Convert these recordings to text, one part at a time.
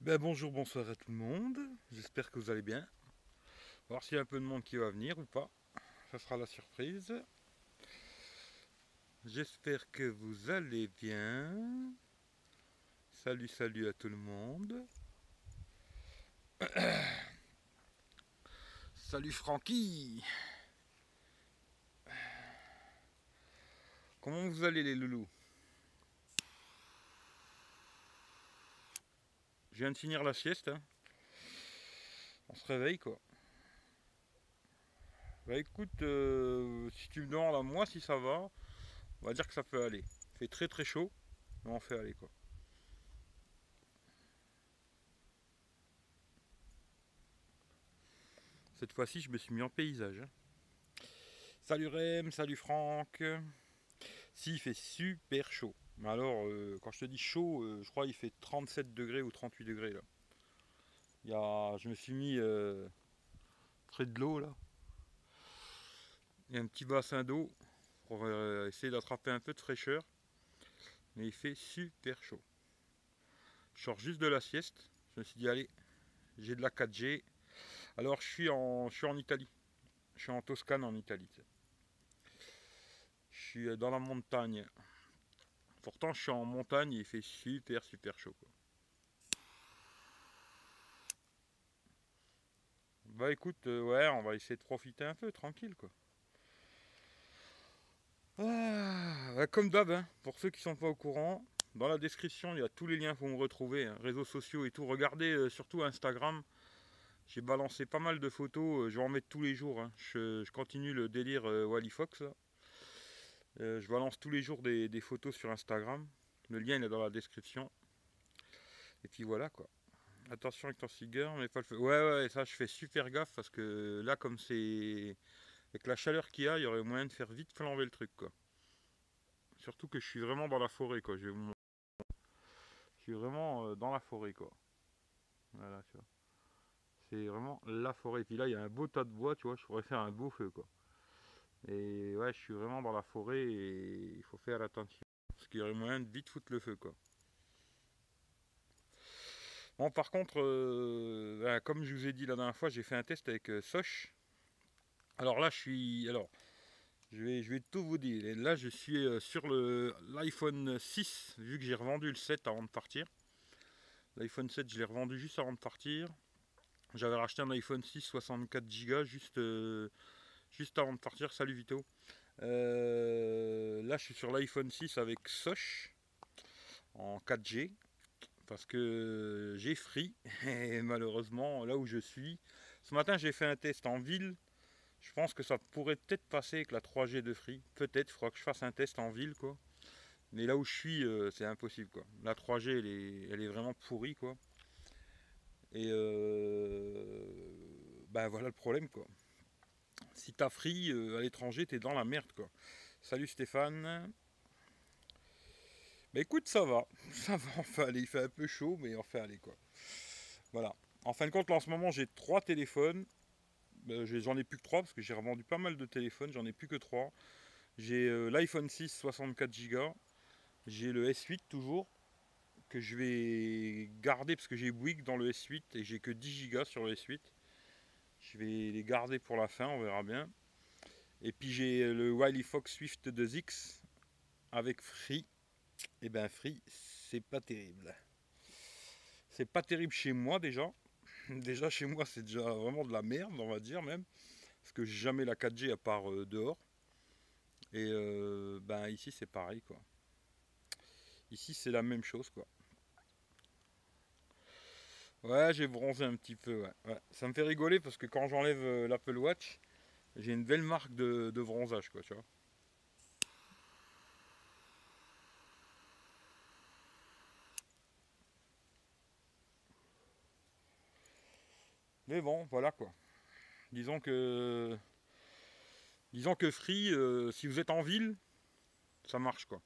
Ben, bonjour, bonsoir à tout le monde. J'espère que vous allez bien. Voir s'il y a un peu de monde qui va venir ou pas. Ça sera la surprise. J'espère que vous allez bien. Salut, salut à tout le monde. salut Francky. Comment vous allez les loulous? Je viens de finir la sieste. hein. On se réveille quoi. Bah écoute, euh, si tu me demandes à moi si ça va, on va dire que ça peut aller. Il fait très très chaud, mais on fait aller quoi. Cette fois-ci, je me suis mis en paysage. hein. Salut Rem, salut Franck. Si, il fait super chaud. Mais alors, euh, quand je te dis chaud, euh, je crois qu'il fait 37 degrés ou 38 degrés là. Il y a, je me suis mis euh, près de l'eau là. Il y a un petit bassin d'eau pour essayer d'attraper un peu de fraîcheur. Mais il fait super chaud. Je sors juste de la sieste. Je me suis dit, allez, j'ai de la 4G. Alors, je suis en, je suis en Italie. Je suis en Toscane en Italie. Je suis dans la montagne. Pourtant, je suis en montagne et il fait super, super chaud. Quoi. Bah écoute, euh, ouais, on va essayer de profiter un peu, tranquille quoi. Ah, bah, comme d'hab, hein, pour ceux qui sont pas au courant, dans la description il y a tous les liens pour me retrouver, hein, réseaux sociaux et tout. Regardez euh, surtout Instagram. J'ai balancé pas mal de photos, euh, je vais en mettre tous les jours. hein. Je, continue le délire Wally Fox. Euh, je balance tous les jours des, photos sur Instagram. Le lien il est dans la description. Et puis voilà quoi. Attention avec ton cigare, mais pas le feu. Ouais ouais, ça je fais super gaffe parce que là comme c'est avec la chaleur qu'il y a, il y aurait moyen de faire vite flamber le truc quoi. Surtout que je suis vraiment dans la forêt quoi. Je, je suis vraiment euh, dans la forêt quoi. Voilà tu vois. C'est vraiment la forêt. Et puis là il y a un beau tas de bois, tu vois, je pourrais faire un beau feu quoi. Et ouais, je suis vraiment dans la forêt et il faut faire attention. Parce qu'il y aurait moyen de vite foutre le feu quoi. Bon, par contre, euh, ben, comme je vous ai dit la dernière fois, j'ai fait un test avec euh, Soch. Alors là, je suis. Alors, je vais, je vais tout vous dire. Là, je suis euh, sur l'iPhone 6, vu que j'ai revendu le 7 avant de partir. L'iPhone 7, je l'ai revendu juste avant de partir. J'avais racheté un iPhone 6 64 Go juste, euh, juste avant de partir. Salut Vito. Euh, là, je suis sur l'iPhone 6 avec Soch en 4G parce que j'ai free et malheureusement là où je suis ce matin j'ai fait un test en ville. Je pense que ça pourrait peut-être passer avec la 3G de free peut-être il faudra que je fasse un test en ville quoi. Mais là où je suis euh, c'est impossible quoi. La 3G elle est, elle est vraiment pourrie quoi. Et euh, ben voilà le problème quoi si t'as free euh, à l'étranger t'es dans la merde quoi salut Stéphane mais écoute, ça va. Ça va, on fait aller. Il fait un peu chaud, mais on fait aller quoi. Voilà. En fin de compte, là, en ce moment, j'ai trois téléphones. J'ai- J'en ai plus que trois parce que j'ai revendu pas mal de téléphones. J'en ai plus que trois. J'ai euh, l'iPhone 6 64 Go. J'ai le S8 toujours que je vais garder parce que j'ai Bouygues dans le S8 et j'ai que 10 Go sur le S8. Je vais les garder pour la fin, on verra bien. Et puis j'ai le Wiley Fox Swift 2X avec Free et ben Free, c'est pas terrible. C'est pas terrible chez moi déjà. Déjà chez moi c'est déjà vraiment de la merde on va dire même. Parce que j'ai jamais la 4G à part euh, dehors. Et euh, ben ici c'est pareil quoi. Ici c'est la même chose quoi. Ouais j'ai bronzé un petit peu ouais. Ça me fait rigoler parce que quand j'enlève euh, l'Apple Watch, j'ai une belle marque de, de bronzage quoi tu vois. Mais bon, voilà quoi. Disons que. Disons que Free, euh, si vous êtes en ville, ça marche quoi.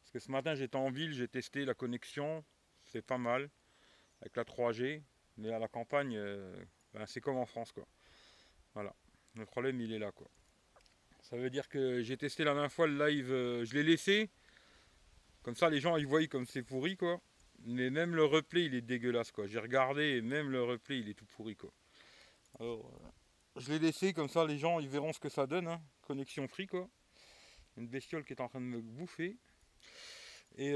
Parce que ce matin j'étais en ville, j'ai testé la connexion, c'est pas mal, avec la 3G, mais à la campagne, euh, ben, c'est comme en France quoi. Voilà. Le problème il est là quoi. Ça veut dire que j'ai testé la dernière fois le live, euh, je l'ai laissé. Comme ça les gens ils voient comme c'est pourri quoi. Mais même le replay, il est dégueulasse, quoi. J'ai regardé et même le replay, il est tout pourri, quoi. Alors, euh, je l'ai laissé, comme ça, les gens, ils verront ce que ça donne. hein. Connexion free, quoi. Une bestiole qui est en train de me bouffer. Et.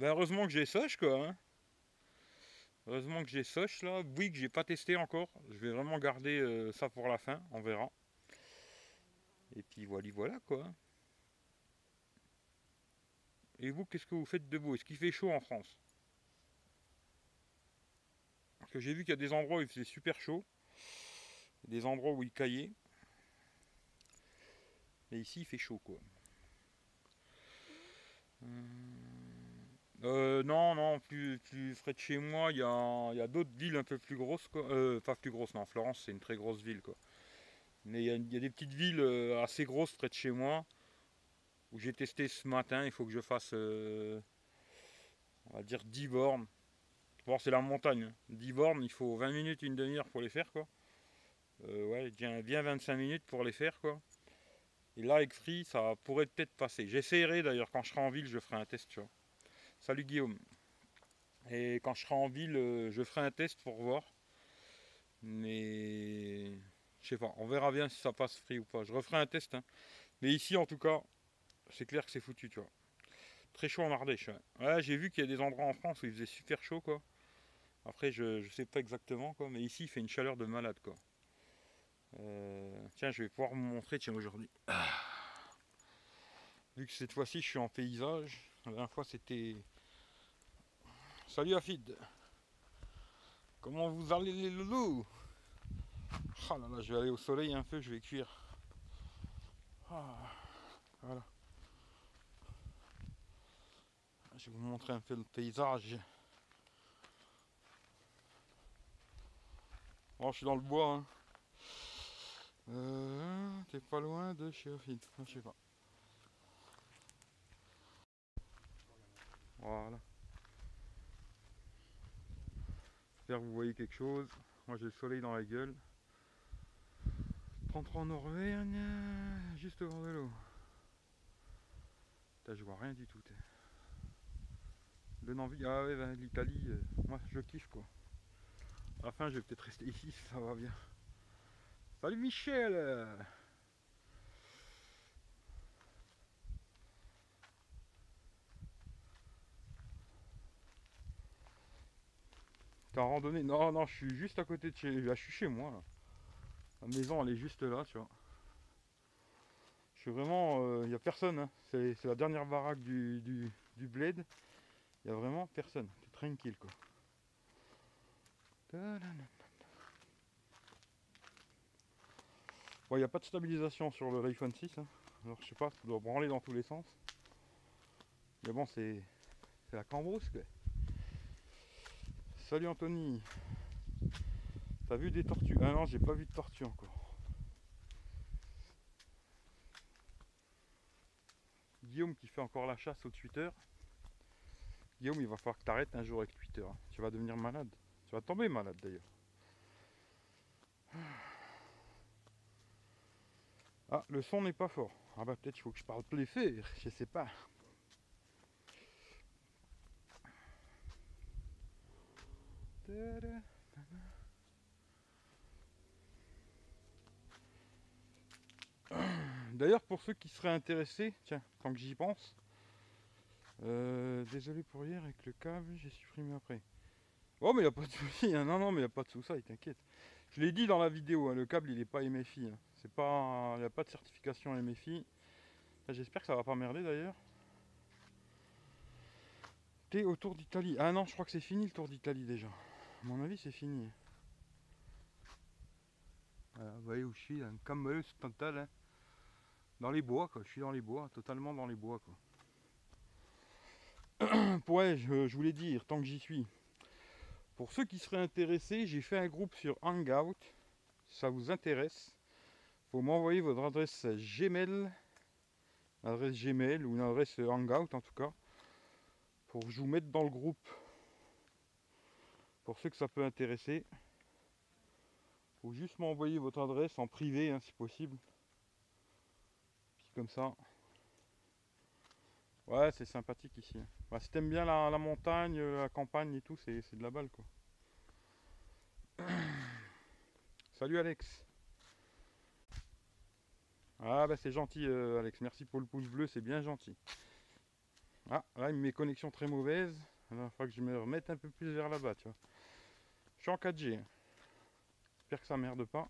Ben, heureusement que j'ai Soch, quoi. hein. Heureusement que j'ai Soch, là. Oui, que j'ai pas testé encore. Je vais vraiment garder euh, ça pour la fin, on verra. Et puis voilà, voilà, quoi. Et vous, qu'est-ce que vous faites de beau? Est-ce qu'il fait chaud en France? Parce que j'ai vu qu'il y a des endroits où il faisait super chaud. Des endroits où il caillait. Mais ici, il fait chaud, quoi. Hum, euh, non, non, plus, près de chez moi, il y a, d'autres villes un peu plus grosses, quoi. Euh, pas plus grosses, non, Florence, c'est une très grosse ville, quoi. Mais il y, a, des petites villes euh, assez grosses près de chez moi où j'ai testé ce matin. Il faut que je fasse, on va dire, 10 bornes. Bon, c'est la montagne. hein. 10 bornes, il faut 20 minutes, une demi-heure pour les faire, quoi. Ouais, bien, bien 25 minutes pour les faire, quoi. Et là, avec Free, ça pourrait peut-être passer. J'essaierai d'ailleurs, quand je serai en ville, je ferai un test, tu vois. Salut Guillaume. Et quand je serai en ville, euh, je ferai un test pour voir. Mais je sais pas, on verra bien si ça passe free ou pas. Je referai un test. hein. Mais ici, en tout cas, c'est clair que c'est foutu, tu vois. Très chaud en Ardèche. Ouais, j'ai vu qu'il y a des endroits en France où il faisait super chaud, quoi. Après, je, je sais pas exactement, quoi. Mais ici, il fait une chaleur de malade, quoi. Euh, tiens, je vais pouvoir vous montrer, tiens, aujourd'hui. Ah. Vu que cette fois-ci, je suis en paysage. La dernière fois, c'était... Salut Afid Comment vous allez les loulous? Ah là là, je vais aller au soleil un peu, je vais cuire. Ah, voilà. Je vais vous montrer un peu le paysage. Bon, je suis dans le bois. Hein. Euh, T'es pas loin de chez Afid, je sais pas. Voilà. J'espère que vous voyez quelque chose. Moi j'ai le soleil dans la gueule. 33 en Auvergne, juste devant de l'eau. Je vois rien du tout. Donne envie. Ah ouais, ben, l'Italie, euh, moi je kiffe quoi. À la fin, je vais peut-être rester ici, ça va bien. Salut Michel T'es en Non, non, je suis juste à côté de chez... là, je chez moi. La maison, elle est juste là, tu vois. Je suis vraiment... Il n'y a personne. hein. C'est la dernière baraque du, du, du bled. Il n'y a vraiment personne. C'est tranquille, quoi. Bon, il n'y a pas de stabilisation sur le iPhone 6. hein. Alors, je sais pas, ça doit branler dans tous les sens. Mais bon, c'est c'est la cambrousse, quoi. Salut Anthony. T'as vu des tortues? Ah non, j'ai pas vu de tortues encore. Guillaume qui fait encore la chasse au Twitter. Guillaume, il va falloir que t'arrêtes un jour avec Twitter. hein. Tu vas devenir malade. Tu vas tomber malade d'ailleurs. Ah, le son n'est pas fort. Ah bah peut-être il faut que je parle plus fort, je sais pas. D'ailleurs, pour ceux qui seraient intéressés, tiens, tant que j'y pense, euh, désolé pour hier avec le câble, j'ai supprimé après. Oh, mais il a pas de souci, hein. non, non, mais il a pas de souci, t'inquiète. Je l'ai dit dans la vidéo, hein, le câble il est pas MFI, hein. c'est pas, il n'y a pas de certification MFI. Ah, J'espère que ça va pas merder d'ailleurs. T'es au Tour d'Italie. Ah non, je crois que c'est fini le Tour d'Italie déjà. À mon avis, c'est fini. Voilà, vous voyez où je suis, Camel Stantal. hein. Dans les bois, quoi. Je suis dans les bois, totalement dans les bois, quoi. ouais, je, voulais dire, tant que j'y suis. Pour ceux qui seraient intéressés, j'ai fait un groupe sur Hangout. Si ça vous intéresse, faut m'envoyer votre adresse Gmail, adresse Gmail ou une adresse Hangout en tout cas, pour que je vous mette dans le groupe. Pour ceux que ça peut intéresser, faut juste m'envoyer votre adresse en privé hein, si possible. Comme ça. Ouais, c'est sympathique ici. Bah, si t'aimes bien la, montagne, la campagne et tout, c'est de la balle quoi. Salut Alex. Ah bah c'est gentil euh, Alex, merci pour le pouce bleu, c'est bien gentil. Ah là mes connexions très mauvaises. Il va que je me remette un peu plus vers là-bas, tu vois. Je suis en 4G. Hein. J'espère que ça merde pas.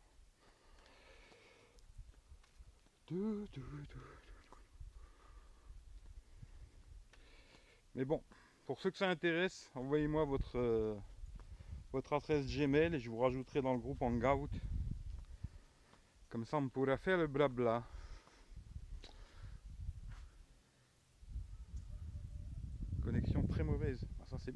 Mais bon, pour ceux que ça intéresse, envoyez-moi votre, euh, votre adresse Gmail et je vous rajouterai dans le groupe Hangout. Comme ça, on pourra faire le blabla. Connexion très mauvaise. Ah, ça, c'est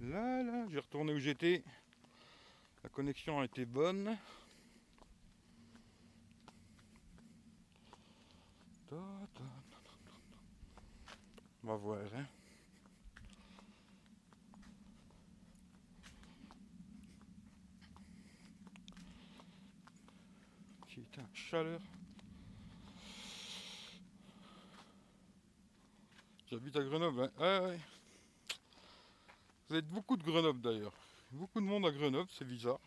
Là, là, j'ai retourné où j'étais. La connexion a été bonne. On va voir. Hein. Putain, chaleur. J'habite à Grenoble. Hein? Vous êtes beaucoup de Grenoble d'ailleurs. Beaucoup de monde à Grenoble, c'est bizarre.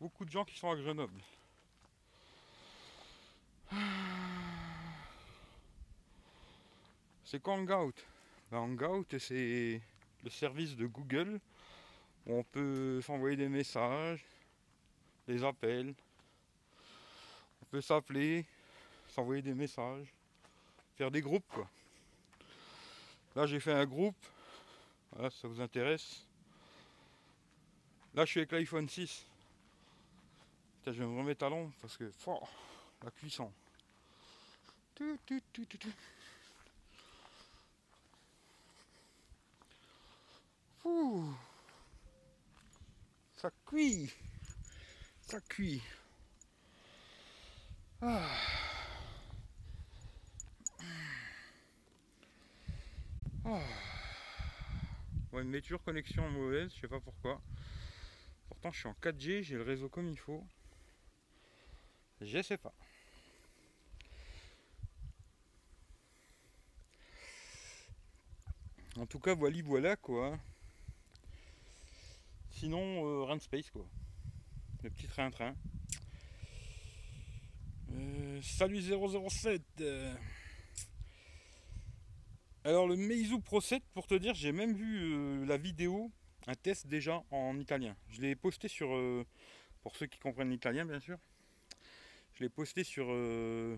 Beaucoup de gens qui sont à Grenoble. C'est quoi Hangout? Ben, Hangout, c'est le service de Google où on peut s'envoyer des messages, des appels. On peut s'appeler, s'envoyer des messages, faire des groupes quoi. Là j'ai fait un groupe voilà, ça vous intéresse. Là, je suis avec l'iPhone 6. je vais me remettre à l'ombre parce que la cuisson. Ça cuit. Ça cuit. Ah. Ah une méture connexion mauvaise, je sais pas pourquoi. Pourtant je suis en 4G, j'ai le réseau comme il faut. Je sais pas. En tout cas, voilà, voilà quoi. Sinon, euh, Run Space quoi. Le petit train-train. Euh, salut 007 alors le Meizu Pro 7, pour te dire, j'ai même vu euh, la vidéo, un test déjà en italien. Je l'ai posté sur, euh, pour ceux qui comprennent l'italien bien sûr, je l'ai posté sur, euh,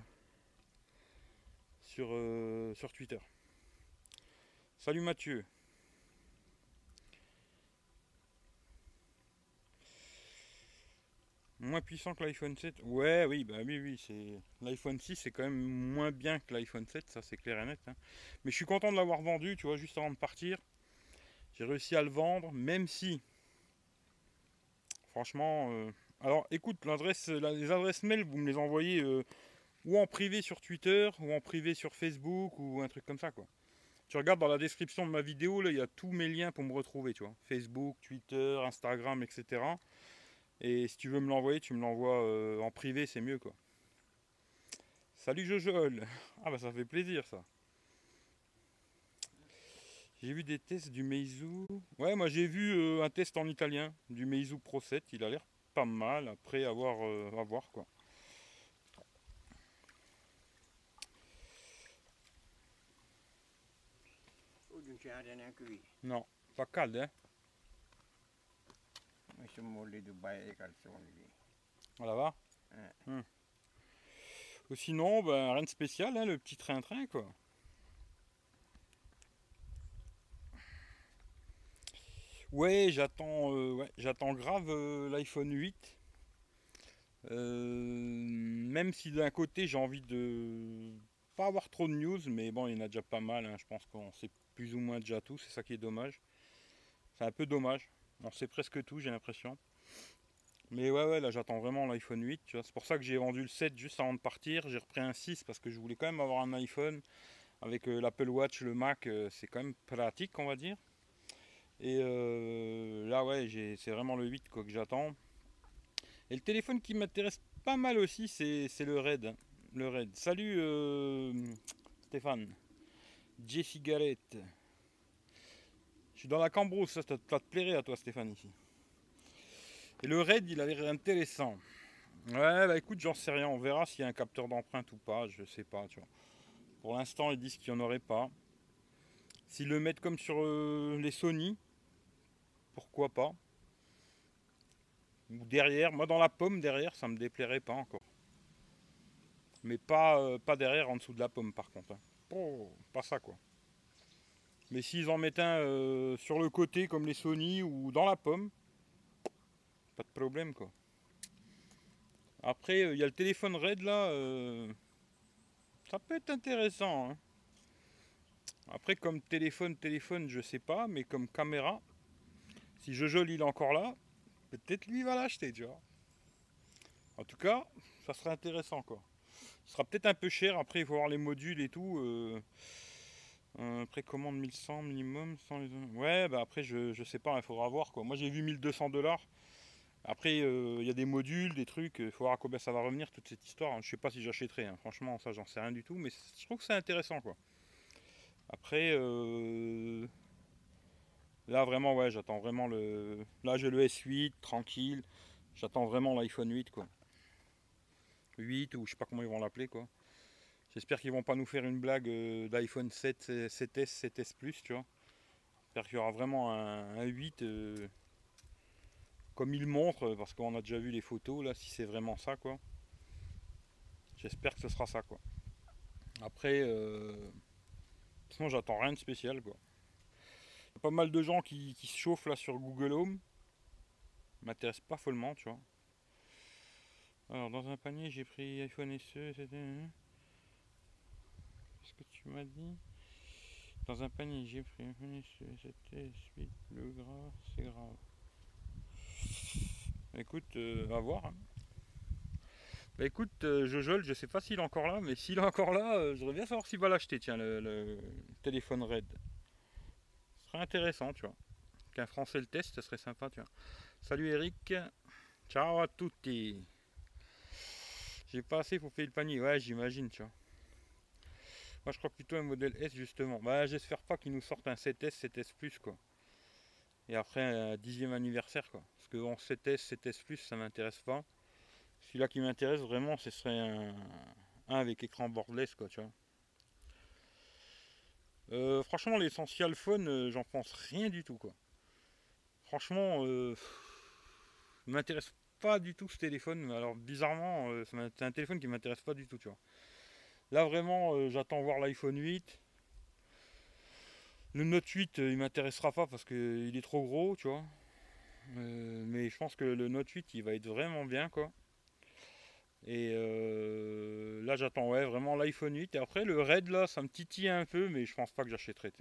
sur, sur Twitter. Salut Mathieu. Moins puissant que l'iPhone 7 Ouais, oui, bah oui, oui, c'est l'iPhone 6 c'est quand même moins bien que l'iPhone 7, ça c'est clair et net. Hein. Mais je suis content de l'avoir vendu, tu vois, juste avant de partir. J'ai réussi à le vendre, même si, franchement, euh, alors écoute, les adresses mail, vous me les envoyez euh, ou en privé sur Twitter, ou en privé sur Facebook, ou un truc comme ça, quoi. Tu regardes dans la description de ma vidéo, là, il y a tous mes liens pour me retrouver, tu vois. Facebook, Twitter, Instagram, etc. Et si tu veux me l'envoyer, tu me l'envoies euh, en privé, c'est mieux quoi. Salut Jojol Ah bah ça fait plaisir ça. J'ai vu des tests du Meizu. Ouais, moi j'ai vu euh, un test en italien du Meizu Pro 7. Il a l'air pas mal après avoir euh, à voir quoi. Non, pas calde hein. Voilà va hum. Sinon, ben, rien de spécial, hein, le petit train-train quoi. Ouais, j'attends euh, j'attends grave euh, l'iPhone 8. Euh, même si d'un côté j'ai envie de pas avoir trop de news, mais bon, il y en a déjà pas mal. Hein. je pense qu'on sait plus ou moins déjà tout. C'est ça qui est dommage. C'est un peu dommage. On sait presque tout, j'ai l'impression. Mais ouais, ouais, là j'attends vraiment l'iPhone 8. C'est pour ça que j'ai vendu le 7 juste avant de partir. J'ai repris un 6 parce que je voulais quand même avoir un iPhone. Avec euh, l'Apple Watch, le Mac, euh, c'est quand même pratique, on va dire. Et euh, là, ouais, c'est vraiment le 8 quoi, que j'attends. Et le téléphone qui m'intéresse pas mal aussi, c'est le Red. Le Red. Salut Stéphane. Jessie Garrett. Je suis dans la Cambrousse, ça, ça, te plairait à toi Stéphane ici. Et le Red, il a l'air intéressant. Ouais, bah écoute, j'en sais rien. On verra s'il y a un capteur d'empreinte ou pas. Je sais pas. Pour l'instant, ils disent qu'il n'y en aurait pas. S'ils le mettent comme sur euh, les Sony, pourquoi pas. Ou derrière, moi dans la pomme derrière, ça me déplairait pas encore. Mais pas, euh, pas derrière, en dessous de la pomme par contre. Hein. Oh, pas ça quoi. Mais s'ils en mettent un euh, sur le côté comme les Sony ou dans la pomme, pas de problème quoi. Après, il y a le téléphone Red là. ça peut être intéressant. Hein. Après, comme téléphone, téléphone, je sais pas, mais comme caméra, si Jojo il est encore là, peut-être lui va l'acheter, tu vois. En tout cas, ça serait intéressant quoi. Ce sera peut-être un peu cher, après il faut voir les modules et tout. Euh, précommande 1100 minimum sans les... Ouais, bah après je, je sais pas, il faudra voir quoi. Moi j'ai vu 1200 dollars. Après euh, il y a des modules, des trucs, il faudra combien ça va revenir toute cette histoire. Je sais pas si j'achèterai, hein. franchement ça j'en sais rien du tout, mais je trouve que c'est intéressant quoi. Après, euh, là vraiment, ouais, j'attends vraiment le. Là, j'ai le S8, tranquille. J'attends vraiment l'iPhone 8, quoi. 8 ou je sais pas comment ils vont l'appeler, quoi. J'espère qu'ils vont pas nous faire une blague euh, d'iPhone 7, 7S, 7S Plus, tu vois. J'espère qu'il y aura vraiment un, 8 euh, comme il montre, parce qu'on a déjà vu les photos, là, si c'est vraiment ça, quoi. J'espère que ce sera ça, quoi. Après, Sinon, j'attends rien de spécial, quoi. Y a pas mal de gens qui, se chauffent là sur Google Home. M'intéresse pas follement, tu vois. Alors, dans un panier, j'ai pris iPhone SE, c'était. Que tu m'as dit Dans un panier, j'ai pris c'était suite le gras, c'est grave. Écoute, euh, à voir. Hein. Bah écoute, euh, je sais pas s'il est encore là, mais s'il est encore là, euh, je voudrais bien savoir s'il va l'acheter, tiens, le, téléphone Red. Ce serait intéressant, tu vois. Qu'un Français le teste, ce serait sympa, tu vois. Salut Eric. Ciao à tutti. J'ai pas assez pour payer le panier. Ouais, j'imagine, tu vois. Moi, je crois plutôt un modèle S, justement. Bah, j'espère pas qu'il nous sorte un 7S, 7S Plus, quoi. Et après, un dixième anniversaire, quoi. Parce que bon, 7S, 7S Plus, ça m'intéresse pas. Celui-là qui m'intéresse vraiment, ce serait un, avec écran borderless, quoi, tu vois. Euh, franchement, l'essentiel phone, euh, j'en pense rien du tout, quoi. Franchement, euh, m'intéresse pas du tout ce téléphone. Alors, bizarrement, euh, c'est un téléphone qui m'intéresse pas du tout, tu vois. Là, vraiment, j'attends voir l'iPhone 8. Le Note 8, il m'intéressera pas parce qu'il est trop gros, tu vois. mais je pense que le Note 8, il va être vraiment bien, quoi. Et euh, là, j'attends ouais, vraiment l'iPhone 8. Et après, le Red, là, ça me titille un peu, mais je pense pas que j'achèterai.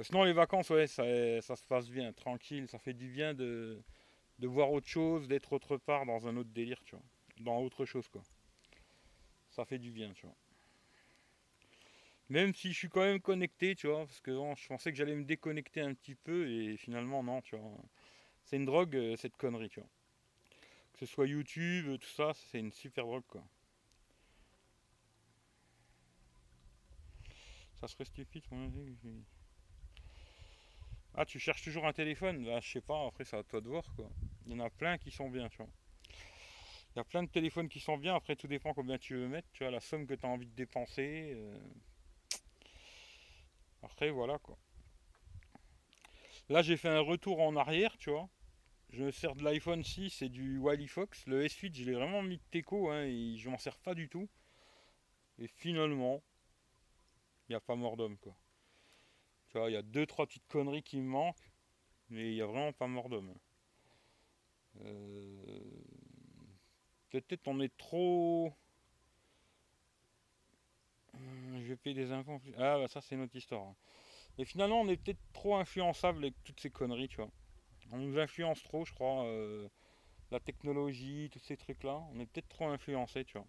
Sinon, les vacances, ouais, ça, ça, se passe bien, tranquille. Ça fait du bien de, de voir autre chose, d'être autre part dans un autre délire, tu vois. Dans autre chose, quoi. Ça fait du bien, tu vois. Même si je suis quand même connecté, tu vois, parce que je pensais que j'allais me déconnecter un petit peu, et finalement, non, tu vois. C'est une drogue, euh, cette connerie, tu vois que ce soit YouTube, tout ça, c'est une super drogue quoi. Ça serait stupide Ah tu cherches toujours un téléphone? Bah je sais pas, après c'est à toi de voir quoi. Il y en a plein qui sont bien, tu vois. Y a plein de téléphones qui sont bien, après tout dépend combien tu veux mettre, tu vois, la somme que tu as envie de dépenser. Euh. Après voilà quoi. Là j'ai fait un retour en arrière, tu vois. Je me sers de l'iPhone 6 et du Wally Fox. Le S8, je l'ai vraiment mis de teco hein, et je m'en sers pas du tout. Et finalement, il n'y a pas mort d'homme quoi. Tu vois, il y a deux trois petites conneries qui me manquent, mais il n'y a vraiment pas mort d'homme. Euh, peut-être on est trop. Euh, je payer des impôts. Ah bah ça c'est notre histoire. Hein. Et finalement on est peut-être trop influençable avec toutes ces conneries, tu vois. On nous influence trop, je crois. Euh, la technologie, tous ces trucs-là. On est peut-être trop influencé, tu vois.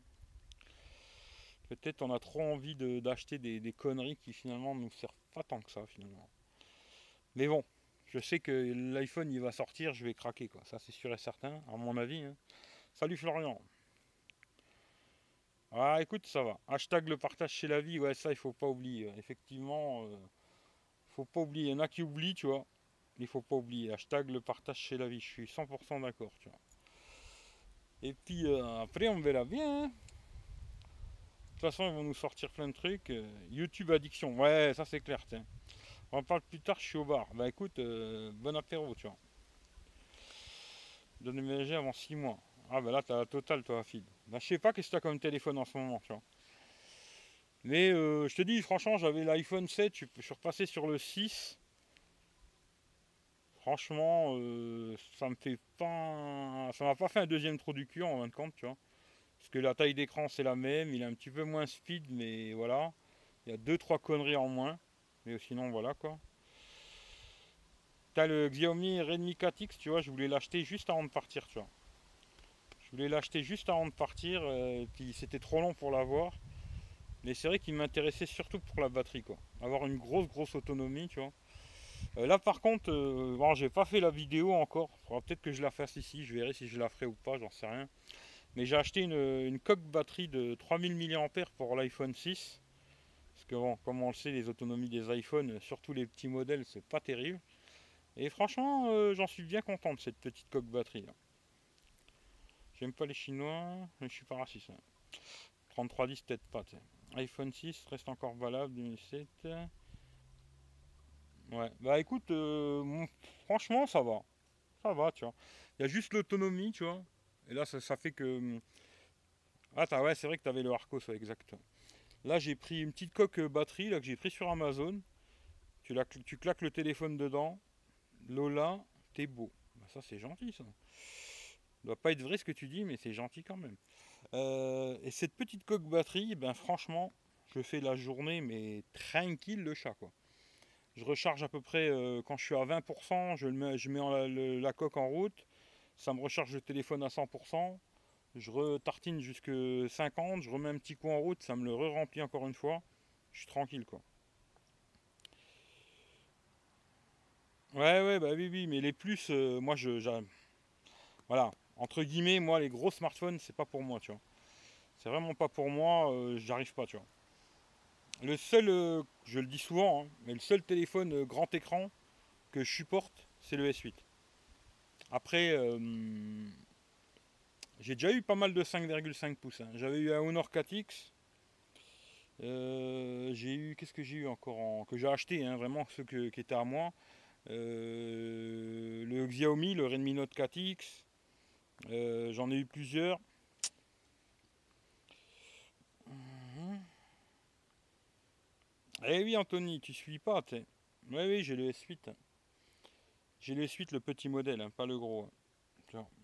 Peut-être on a trop envie d'acheter des, conneries qui finalement ne nous servent pas tant que ça, finalement. Mais bon, je sais que l'iPhone il va sortir, je vais craquer quoi. Ça c'est sûr et certain, à mon avis. Hein. Salut Florian. Ah écoute, ça va. Hashtag le partage chez la vie, ouais ça il faut pas oublier. Effectivement, euh, faut pas oublier. Il y en a qui oublient, tu vois. Il faut pas oublier. Hashtag le partage chez la vie. Je suis 100% d'accord, tu vois. Et puis euh, après on verra bien. Hein. De toute façon, ils vont nous sortir plein de trucs. Euh, YouTube addiction, ouais, ça c'est clair, tiens. On en parle plus tard, je suis au bar. Bah écoute, euh, bon apéro, tu vois. De déménager avant 6 mois. Ah bah là, t'as la totale, toi, fille. Bah je sais pas qu'est-ce que t'as comme téléphone en ce moment, tu vois. Mais euh, je te dis, franchement, j'avais l'iPhone 7, je suis repassé sur le 6. Franchement, euh, ça me fait pas. Ça m'a pas fait un deuxième trou du cul en fin de compte, tu vois. Parce que la taille d'écran c'est la même, il est un petit peu moins speed, mais voilà. Il y a 2-3 conneries en moins. Mais sinon, voilà quoi. T'as le Xiaomi Redmi 4X, tu vois, je voulais l'acheter juste avant de partir, tu vois. Voulais l'acheter juste avant de partir, euh, puis c'était trop long pour l'avoir. Mais c'est vrai qu'il m'intéressait surtout pour la batterie, quoi. Avoir une grosse, grosse autonomie, tu vois. Euh, là, par contre, euh, bon, j'ai pas fait la vidéo encore. Faudra peut-être que je la fasse ici. Je verrai si je la ferai ou pas, j'en sais rien. Mais j'ai acheté une, coque batterie de 3000 mAh pour l'iPhone 6 que bon, comme on le sait, les autonomies des iPhones, surtout les petits modèles, c'est pas terrible. Et franchement, j'en suis bien content de cette petite coque batterie. J'aime pas les Chinois, mais je suis pas raciste. 3310 peut-être pas. iPhone 6 reste encore valable 2007. Ouais, bah écoute, euh, franchement ça va. Ça va, tu vois. Il y a juste l'autonomie, tu vois. Et là ça, fait que. Ah ouais, c'est vrai que tu avais le Arcos, ouais, exact. Là, j'ai pris une petite coque batterie là, que j'ai pris sur Amazon. Tu, la, tu claques le téléphone dedans. Lola, t'es beau. Bah, ça, c'est gentil, ça. Doit pas être vrai ce que tu dis, mais c'est gentil quand même. Euh, et cette petite coque batterie, ben franchement, je fais la journée, mais tranquille le chat, quoi. Je recharge à peu près euh, quand je suis à 20%, je, mets, je mets la coque en route. Ça me recharge le téléphone à 100% je retartine jusque 50, je remets un petit coup en route, ça me le re-remplit encore une fois. Je suis tranquille quoi. Ouais ouais bah oui oui mais les plus euh, moi je voilà entre guillemets moi les gros smartphones c'est pas pour moi tu vois c'est vraiment pas pour moi euh, j'arrive pas tu vois le seul euh, je le dis souvent hein, mais le seul téléphone grand écran que je supporte c'est le S8 après j'ai déjà eu pas mal de 5,5 pouces. Hein. J'avais eu un Honor 4X. Euh, j'ai eu, qu'est-ce que j'ai eu encore en, que j'ai acheté, hein, vraiment ceux qui étaient à moi. Euh, le Xiaomi, le Redmi Note 4X. Euh, j'en ai eu plusieurs. Mhm. Eh oui, Anthony, tu suis pas, Oui, oui, j'ai le S8. J'ai le S8, le petit modèle, hein, pas le gros.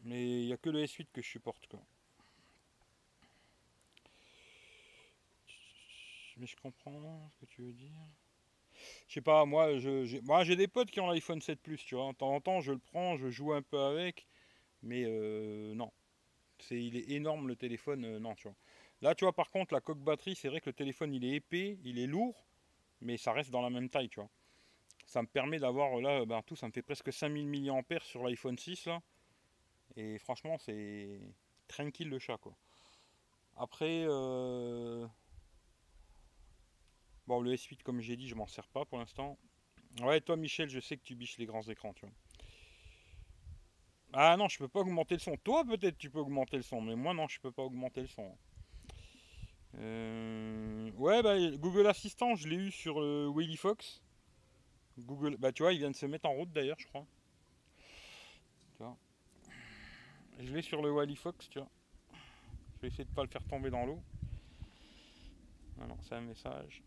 Mais il n'y a que le S8 que je supporte. Mais je comprends ce que tu veux dire. Je sais pas, moi j'ai des potes qui ont l'iPhone 7 Plus, tu vois. De temps en temps, je le prends, je joue un peu avec. Mais euh, non. C'est, il est énorme le téléphone, euh, non, tu vois. Là, tu vois, par contre, la coque batterie, c'est vrai que le téléphone, il est épais, il est lourd, mais ça reste dans la même taille, tu vois. Ça me permet d'avoir, là, ben, tout, ça me fait presque 5000 mAh sur l'iPhone 6, là. Et franchement, c'est tranquille le chat, quoi. Après, euh, bon, le S8, comme j'ai dit, je m'en sers pas pour l'instant. Ouais, toi, Michel, je sais que tu biches les grands écrans, tu vois. Ah non, je peux pas augmenter le son. Toi, peut-être, tu peux augmenter le son, mais moi, non, je peux pas augmenter le son. Euh, ouais, bah, Google Assistant, je l'ai eu sur le Willy Fox. Google, bah, tu vois, il vient de se mettre en route d'ailleurs, je crois. Tu vois. Je l'ai sur le Wally Fox, tu vois. Je vais essayer de pas le faire tomber dans l'eau. Non, non, c'est un message.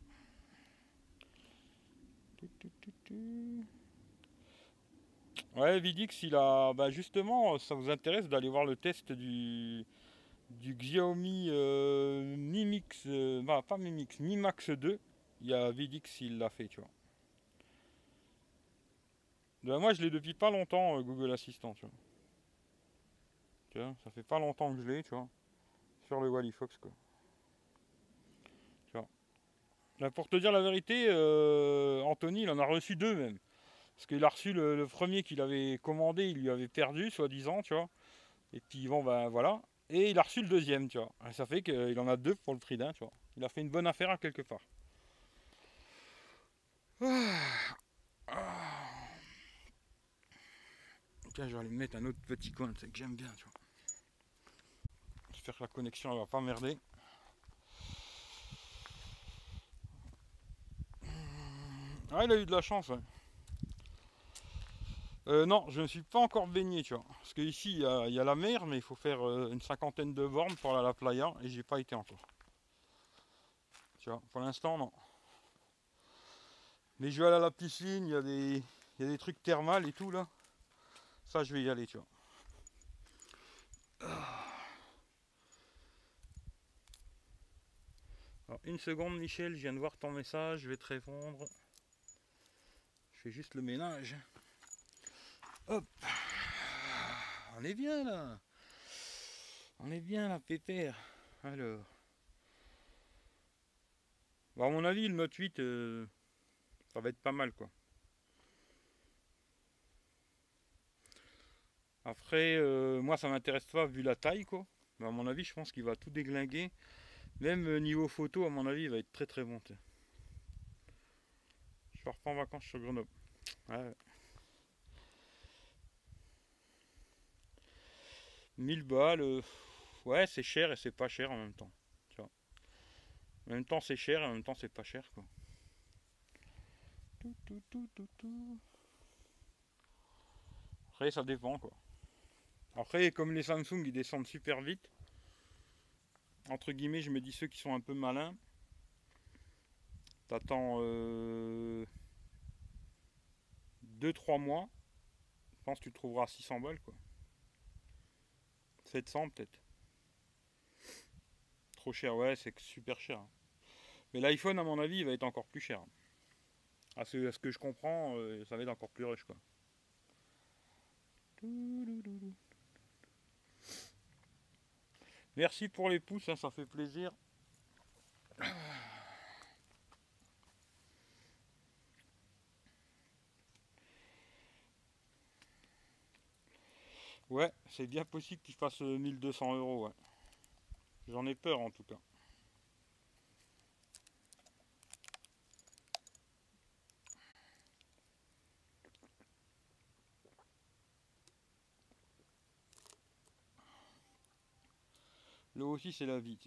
Ouais, Vidix, il a. Bah justement, ça vous intéresse d'aller voir le test du, du Xiaomi euh, Mi Mix. Euh, bah, pas Mi Mix, Mi Max 2. Il y a Vidix, il l'a fait, tu vois. Bah, moi, je l'ai depuis pas longtemps, euh, Google Assistant, tu vois ça fait pas longtemps que je l'ai, tu vois. Sur le Wally Fox, quoi. Tu vois. pour te dire la vérité, euh, Anthony, il en a reçu deux même. Parce qu'il a reçu le, premier qu'il avait commandé, il lui avait perdu, soi-disant, tu vois. Et puis bon, ben voilà. Et il a reçu le deuxième, tu vois. Et ça fait qu'il en a deux pour le prix d'un, tu vois. Il a fait une bonne affaire à quelque part. Tiens, je vais aller mettre un autre petit coin, c'est que j'aime bien, tu vois. J'espère que la connexion elle va pas merder. Ah, il a eu de la chance, euh, non, je ne suis pas encore baigné, tu vois. Parce qu'ici, il y, a la mer, mais il faut faire euh, une cinquantaine de bornes pour aller à la playa, et j'ai pas été encore. Tu vois, pour l'instant, non. Mais je vais aller à la piscine, il y, a des, trucs thermales et tout, là. Ça, je vais y aller, tu vois. Une seconde, Michel, je viens de voir ton message, je vais te répondre. Je fais juste le ménage. Hop. On est bien là. On est bien là, pépère. Alors. Bon, à mon avis, le Note 8, euh, ça va être pas mal quoi. Après, euh, moi ça m'intéresse pas vu la taille quoi. Mais à mon avis, je pense qu'il va tout déglinguer. Même euh, niveau photo, à mon avis, il va être très très bon. Je repars en vacances sur Grenoble. 1000 balles, euh, ouais, c'est cher et c'est pas cher en même temps. En même temps, c'est cher et en même temps, c'est pas cher quoi. Après, ça dépend quoi. Après, comme les Samsung ils descendent super vite, entre guillemets, je me dis ceux qui sont un peu malins, t'attends 2-3 euh, mois, je pense que tu trouveras 600 balles quoi. 700 peut-être. Trop cher, ouais, c'est super cher. Mais l'iPhone, à mon avis, il va être encore plus cher. À ce, ce que je comprends, euh, ça va être encore plus rush, quoi. Merci pour les pouces, hein, ça fait plaisir. Ouais, c'est bien possible qu'il fasse 1200 euh, euros. J'en ai peur en tout cas. L'eau aussi c'est la vie.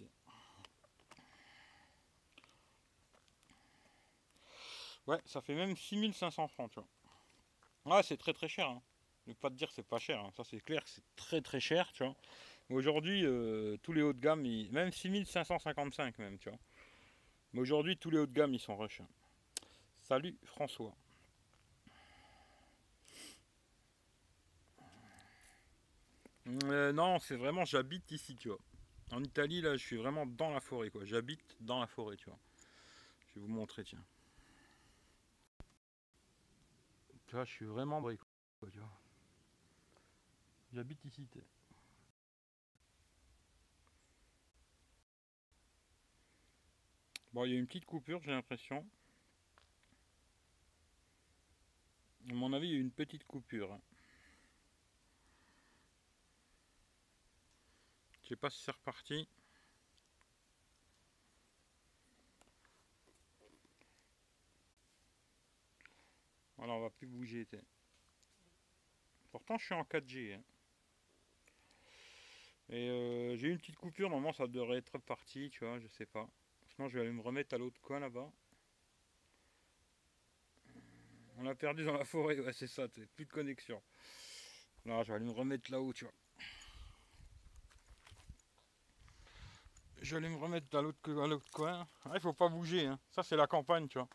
Ouais, ça fait même 6500 francs, tu vois. Ouais, c'est très très cher. Hein. Pas te dire c'est pas cher, hein. ça c'est clair c'est très très cher, tu vois. Aujourd'hui, euh, tous les hauts de gamme, même 6555 même, tu vois. Mais aujourd'hui, tous les hauts de gamme, ils sont rush. Hein. Salut François. Euh, non, c'est vraiment, j'habite ici, tu vois. En Italie, là, je suis vraiment dans la forêt, quoi. J'habite dans la forêt, tu vois. Je vais vous montrer, tiens. Tu vois, je suis vraiment brico, tu vois. J'habite ici. Bon, il y a une petite coupure, j'ai l'impression. À mon avis, il y a une petite coupure. Je sais pas si c'est reparti. Voilà, on va plus bouger. Pourtant, je suis en 4G. Et euh, j'ai eu une petite coupure, normalement ça devrait être parti, tu vois, je sais pas. Sinon je vais aller me remettre à l'autre coin là-bas. On l'a perdu dans la forêt, ouais c'est ça, plus de connexion. Là je vais aller me remettre là-haut, tu vois. Je vais aller me remettre à l'autre coin. Ah, il faut pas bouger, hein. ça c'est la campagne, tu vois.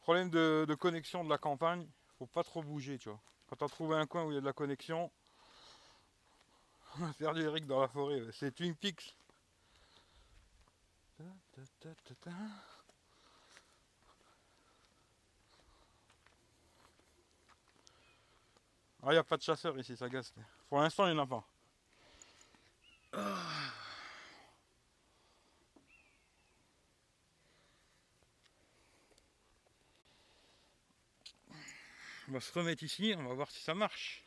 Problème de, de connexion de la campagne, faut pas trop bouger, tu vois. Quand tu as trouvé un coin où il y a de la connexion, on a perdu Eric dans la forêt. C'est Twin Peaks. Ah, il n'y a pas de chasseur ici, ça gaste. Pour l'instant, il n'y en a pas. On va se remettre ici, on va voir si ça marche.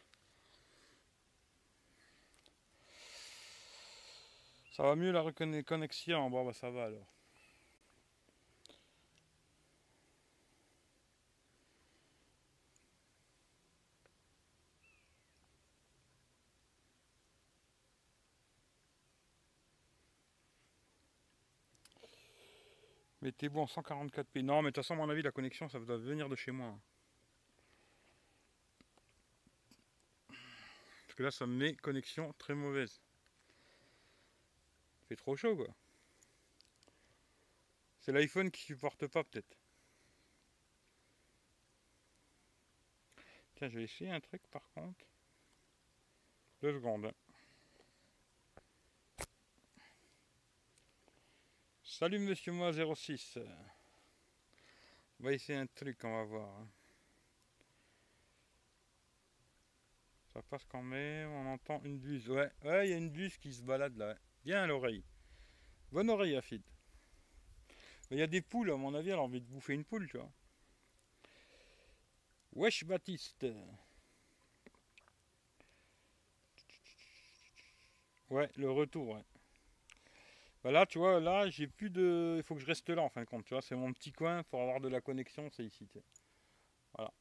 Ça va mieux la reconnexion Bon, bah ça va alors. Mettez-vous en 144p. Non, mais de toute façon, à mon avis, la connexion, ça doit venir de chez moi. Parce que là, ça me met connexion très mauvaise. Trop chaud, quoi. C'est l'iPhone qui supporte pas, peut-être. Tiens, je vais essayer un truc, par contre. Deux secondes. Salut Monsieur Moi 06. On va essayer un truc, on va voir. Hein. Ça passe quand même, on entend une buse. Ouais, ouais, il y a une buse qui se balade là. Bien à l'oreille. Bonne oreille, Afid. Il y a des poules, à mon avis, elle a envie de bouffer une poule, tu vois. Wesh Baptiste. Ouais, le retour, ouais. Bah là, tu vois, là, j'ai plus de. Il faut que je reste là en fin de compte, tu vois. C'est mon petit coin pour avoir de la connexion, c'est ici. Voilà.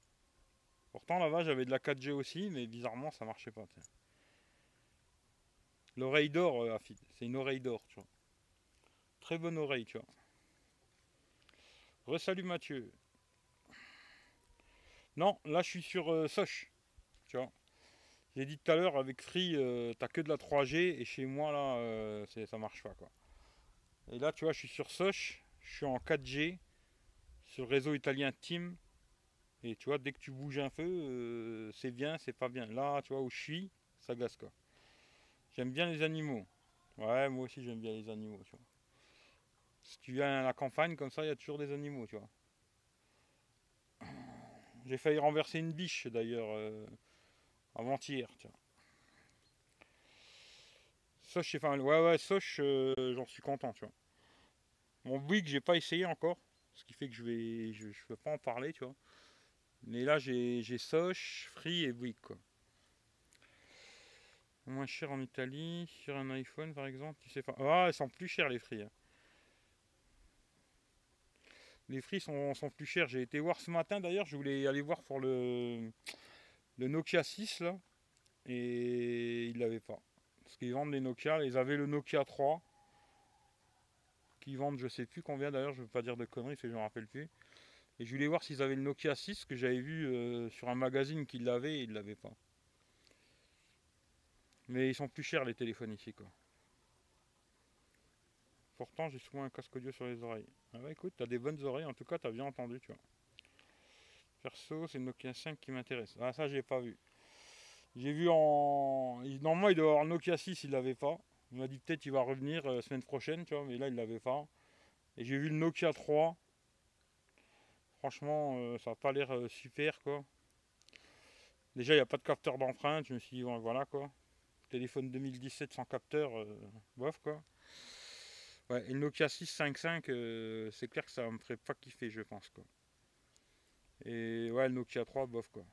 Pourtant, là-bas, j'avais de la 4G aussi, mais bizarrement, ça marchait pas. L'oreille d'or, euh, C'est une oreille d'or, tu vois. Très bonne oreille, tu vois. Resalut Mathieu. Non, là, je suis sur euh, Soch. Tu vois. J'ai dit tout à l'heure, avec Free, euh, t'as que de la 3G, et chez moi, là, ça marche pas. Et là, tu vois, je suis sur Soch, je suis en 4G, sur le réseau italien Team. Et tu vois, dès que tu bouges un peu, euh, c'est bien, c'est pas bien. Là, tu vois, où je suis, ça glace quoi. J'aime bien les animaux. Ouais, moi aussi j'aime bien les animaux, tu vois. Si tu viens à la campagne, comme ça, il y a toujours des animaux, tu vois. J'ai failli renverser une biche d'ailleurs euh, avant-hier, tu vois. Soch, enfin, ouais, ouais, Soch, euh, j'en suis content, tu vois. Mon Bouygues, j'ai pas essayé encore, ce qui fait que je vais, je, peux pas en parler, tu vois. Mais là, j'ai Soch, Free et Bouygues, quoi. Moins cher en Italie, sur un iPhone par exemple, tu sais pas. Ah, ils sont plus chers les Free. Hein. Les Free sont, plus chers. J'ai été voir ce matin d'ailleurs, je voulais aller voir pour le, le Nokia 6 là, et il l'avait pas. Parce qu'ils vendent des Nokia. Ils avaient le Nokia 3. Qui vendent je sais plus combien d'ailleurs, je veux pas dire de conneries, je me rappelle plus. Et je voulais voir s'ils avaient le Nokia 6 que j'avais vu euh, sur un magazine qu'ils l'avaient et ils l'avaient pas. Mais ils sont plus chers les téléphones ici quoi. Pourtant j'ai souvent un casque audio sur les oreilles. Ah bah écoute, t'as des bonnes oreilles, en tout cas t'as bien entendu tu vois. Perso c'est le Nokia 5 qui m'intéresse. Ah ça j'ai pas vu. J'ai vu en. Normalement, il doit avoir Nokia 6, il l'avait pas. Il m'a dit peut-être il va revenir la euh, semaine prochaine, tu vois, mais là, il l'avait pas. Et j'ai vu le Nokia 3. Franchement, euh, ça n'a pas l'air euh, super, quoi. Déjà, il n'y a pas de capteur d'empreinte. Je me suis dit, voilà, quoi. Téléphone 2017 sans capteur, bof, quoi. Ouais, et Nokia 655, c'est clair que ça me ferait pas kiffer, je pense, quoi. Et ouais, Nokia 3, bof, quoi.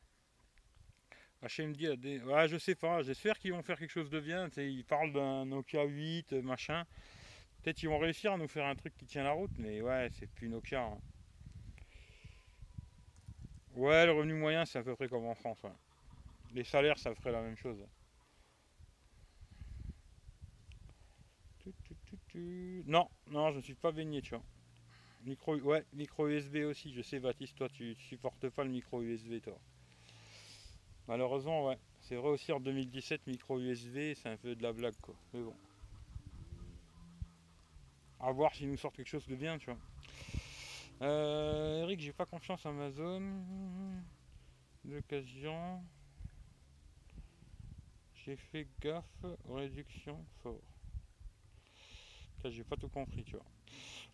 HMD a des. Ouais, je sais pas, j'espère qu'ils vont faire quelque chose de bien. ils parlent d'un Nokia 8, machin. Peut-être qu'ils vont réussir à nous faire un truc qui tient la route, mais ouais, c'est plus Nokia. Hein. Ouais, le revenu moyen, c'est à peu près comme en France. Les salaires, ça ferait la même chose. Non, non, je ne suis pas baigné, tu vois. Micro, ouais, micro USB aussi. Je sais, Baptiste, toi, tu supportes pas le micro USB, toi. Malheureusement, ouais. C'est vrai aussi en 2017, micro USB, c'est un peu de la blague, quoi. Mais bon. À voir s'ils nous sortent quelque chose de bien, tu vois. Euh, Eric, j'ai pas confiance en Amazon. L'occasion. J'ai fait gaffe aux réductions fort. J'ai pas tout compris, tu vois.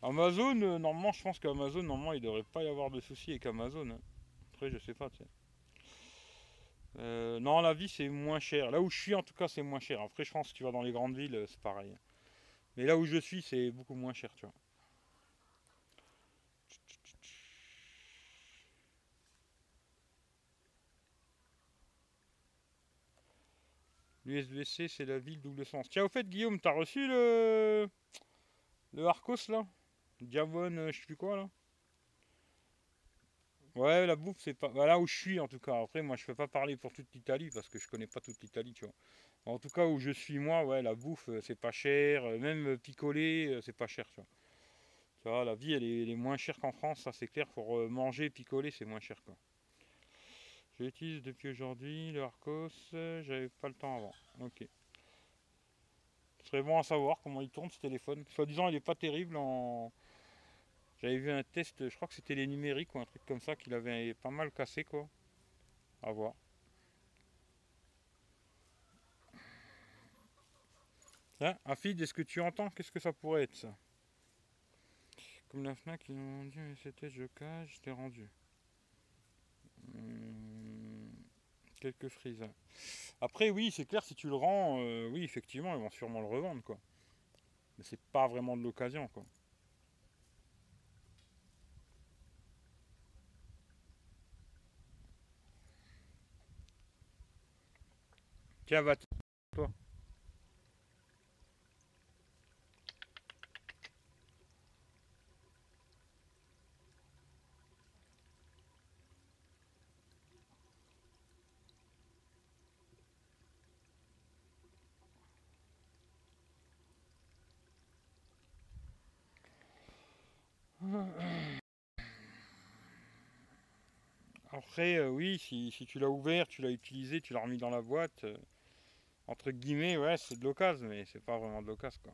Amazon, euh, normalement, je pense qu'Amazon, normalement, il devrait pas y avoir de soucis avec Amazon. Hein. Après, je sais pas, tu sais. Euh, non, la vie c'est moins cher. Là où je suis en tout cas c'est moins cher. Après je pense que tu vas dans les grandes villes c'est pareil. Mais là où je suis c'est beaucoup moins cher tu vois. L'USB-C, c'est la ville double sens. Tiens, au fait, Guillaume, t'as reçu le. Le Arcos là? Diavone, euh, je sais plus quoi là Ouais, la bouffe, c'est pas. Bah, où je suis en tout cas. Après, moi, je peux pas parler pour toute l'Italie parce que je connais pas toute l'Italie, tu vois. En tout cas, où je suis moi, ouais, la bouffe, euh, c'est pas cher. Euh, même picoler, c'est pas cher, tu vois. Tu vois, la vie, elle est, moins chère qu'en France, ça c'est clair. Pour manger, picoler, c'est moins cher, quoi. Je l'utilise depuis aujourd'hui, le Arcos. J'avais pas le temps avant. Ok. Ce serait bon à savoir comment il tourne ce téléphone. Soit disant, il est pas terrible en. J'avais vu un test, je crois que c'était les numériques ou un truc comme ça qu'il avait pas mal cassé quoi. À voir. Tiens, Afid, est-ce que tu entends? Qu'est-ce que ça pourrait être ça? Comme la FNAC, ils m'ont dit, mais c'était je je t'ai rendu. Hmm, quelques frises. Après, oui, c'est clair, si tu le rends, euh, oui, effectivement, ils vont sûrement le revendre, quoi. Mais c'est pas vraiment de l'occasion, quoi. Tiens, va toi. Euh, oui, si, tu l'as ouvert, tu l'as utilisé, tu l'as remis dans la boîte, euh, entre guillemets, ouais, c'est de l'occasion, mais c'est pas vraiment de l'occasion, quoi.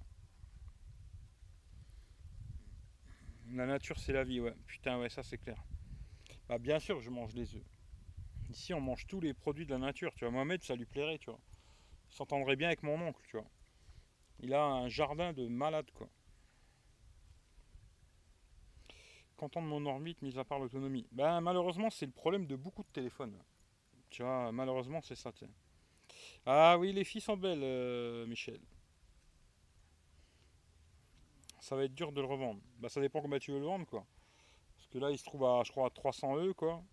La nature, c'est la vie, ouais. Putain, ouais, ça c'est clair. Bah, bien sûr, je mange des œufs. Ici, on mange tous les produits de la nature, tu vois. Mohamed, ça lui plairait, tu vois. Il s'entendrait bien avec mon oncle, tu vois. Il a un jardin de malade, quoi. De mon orbite, mis à part l'autonomie. Ben, malheureusement, c'est le problème de beaucoup de téléphones. Tu vois, malheureusement, c'est ça. Ah oui, les filles sont belles, euh, Michel. Ça va être dur de le revendre. Bah ça dépend comment tu veux le vendre quoi. Parce que là il se trouve à je crois à 300 E quoi.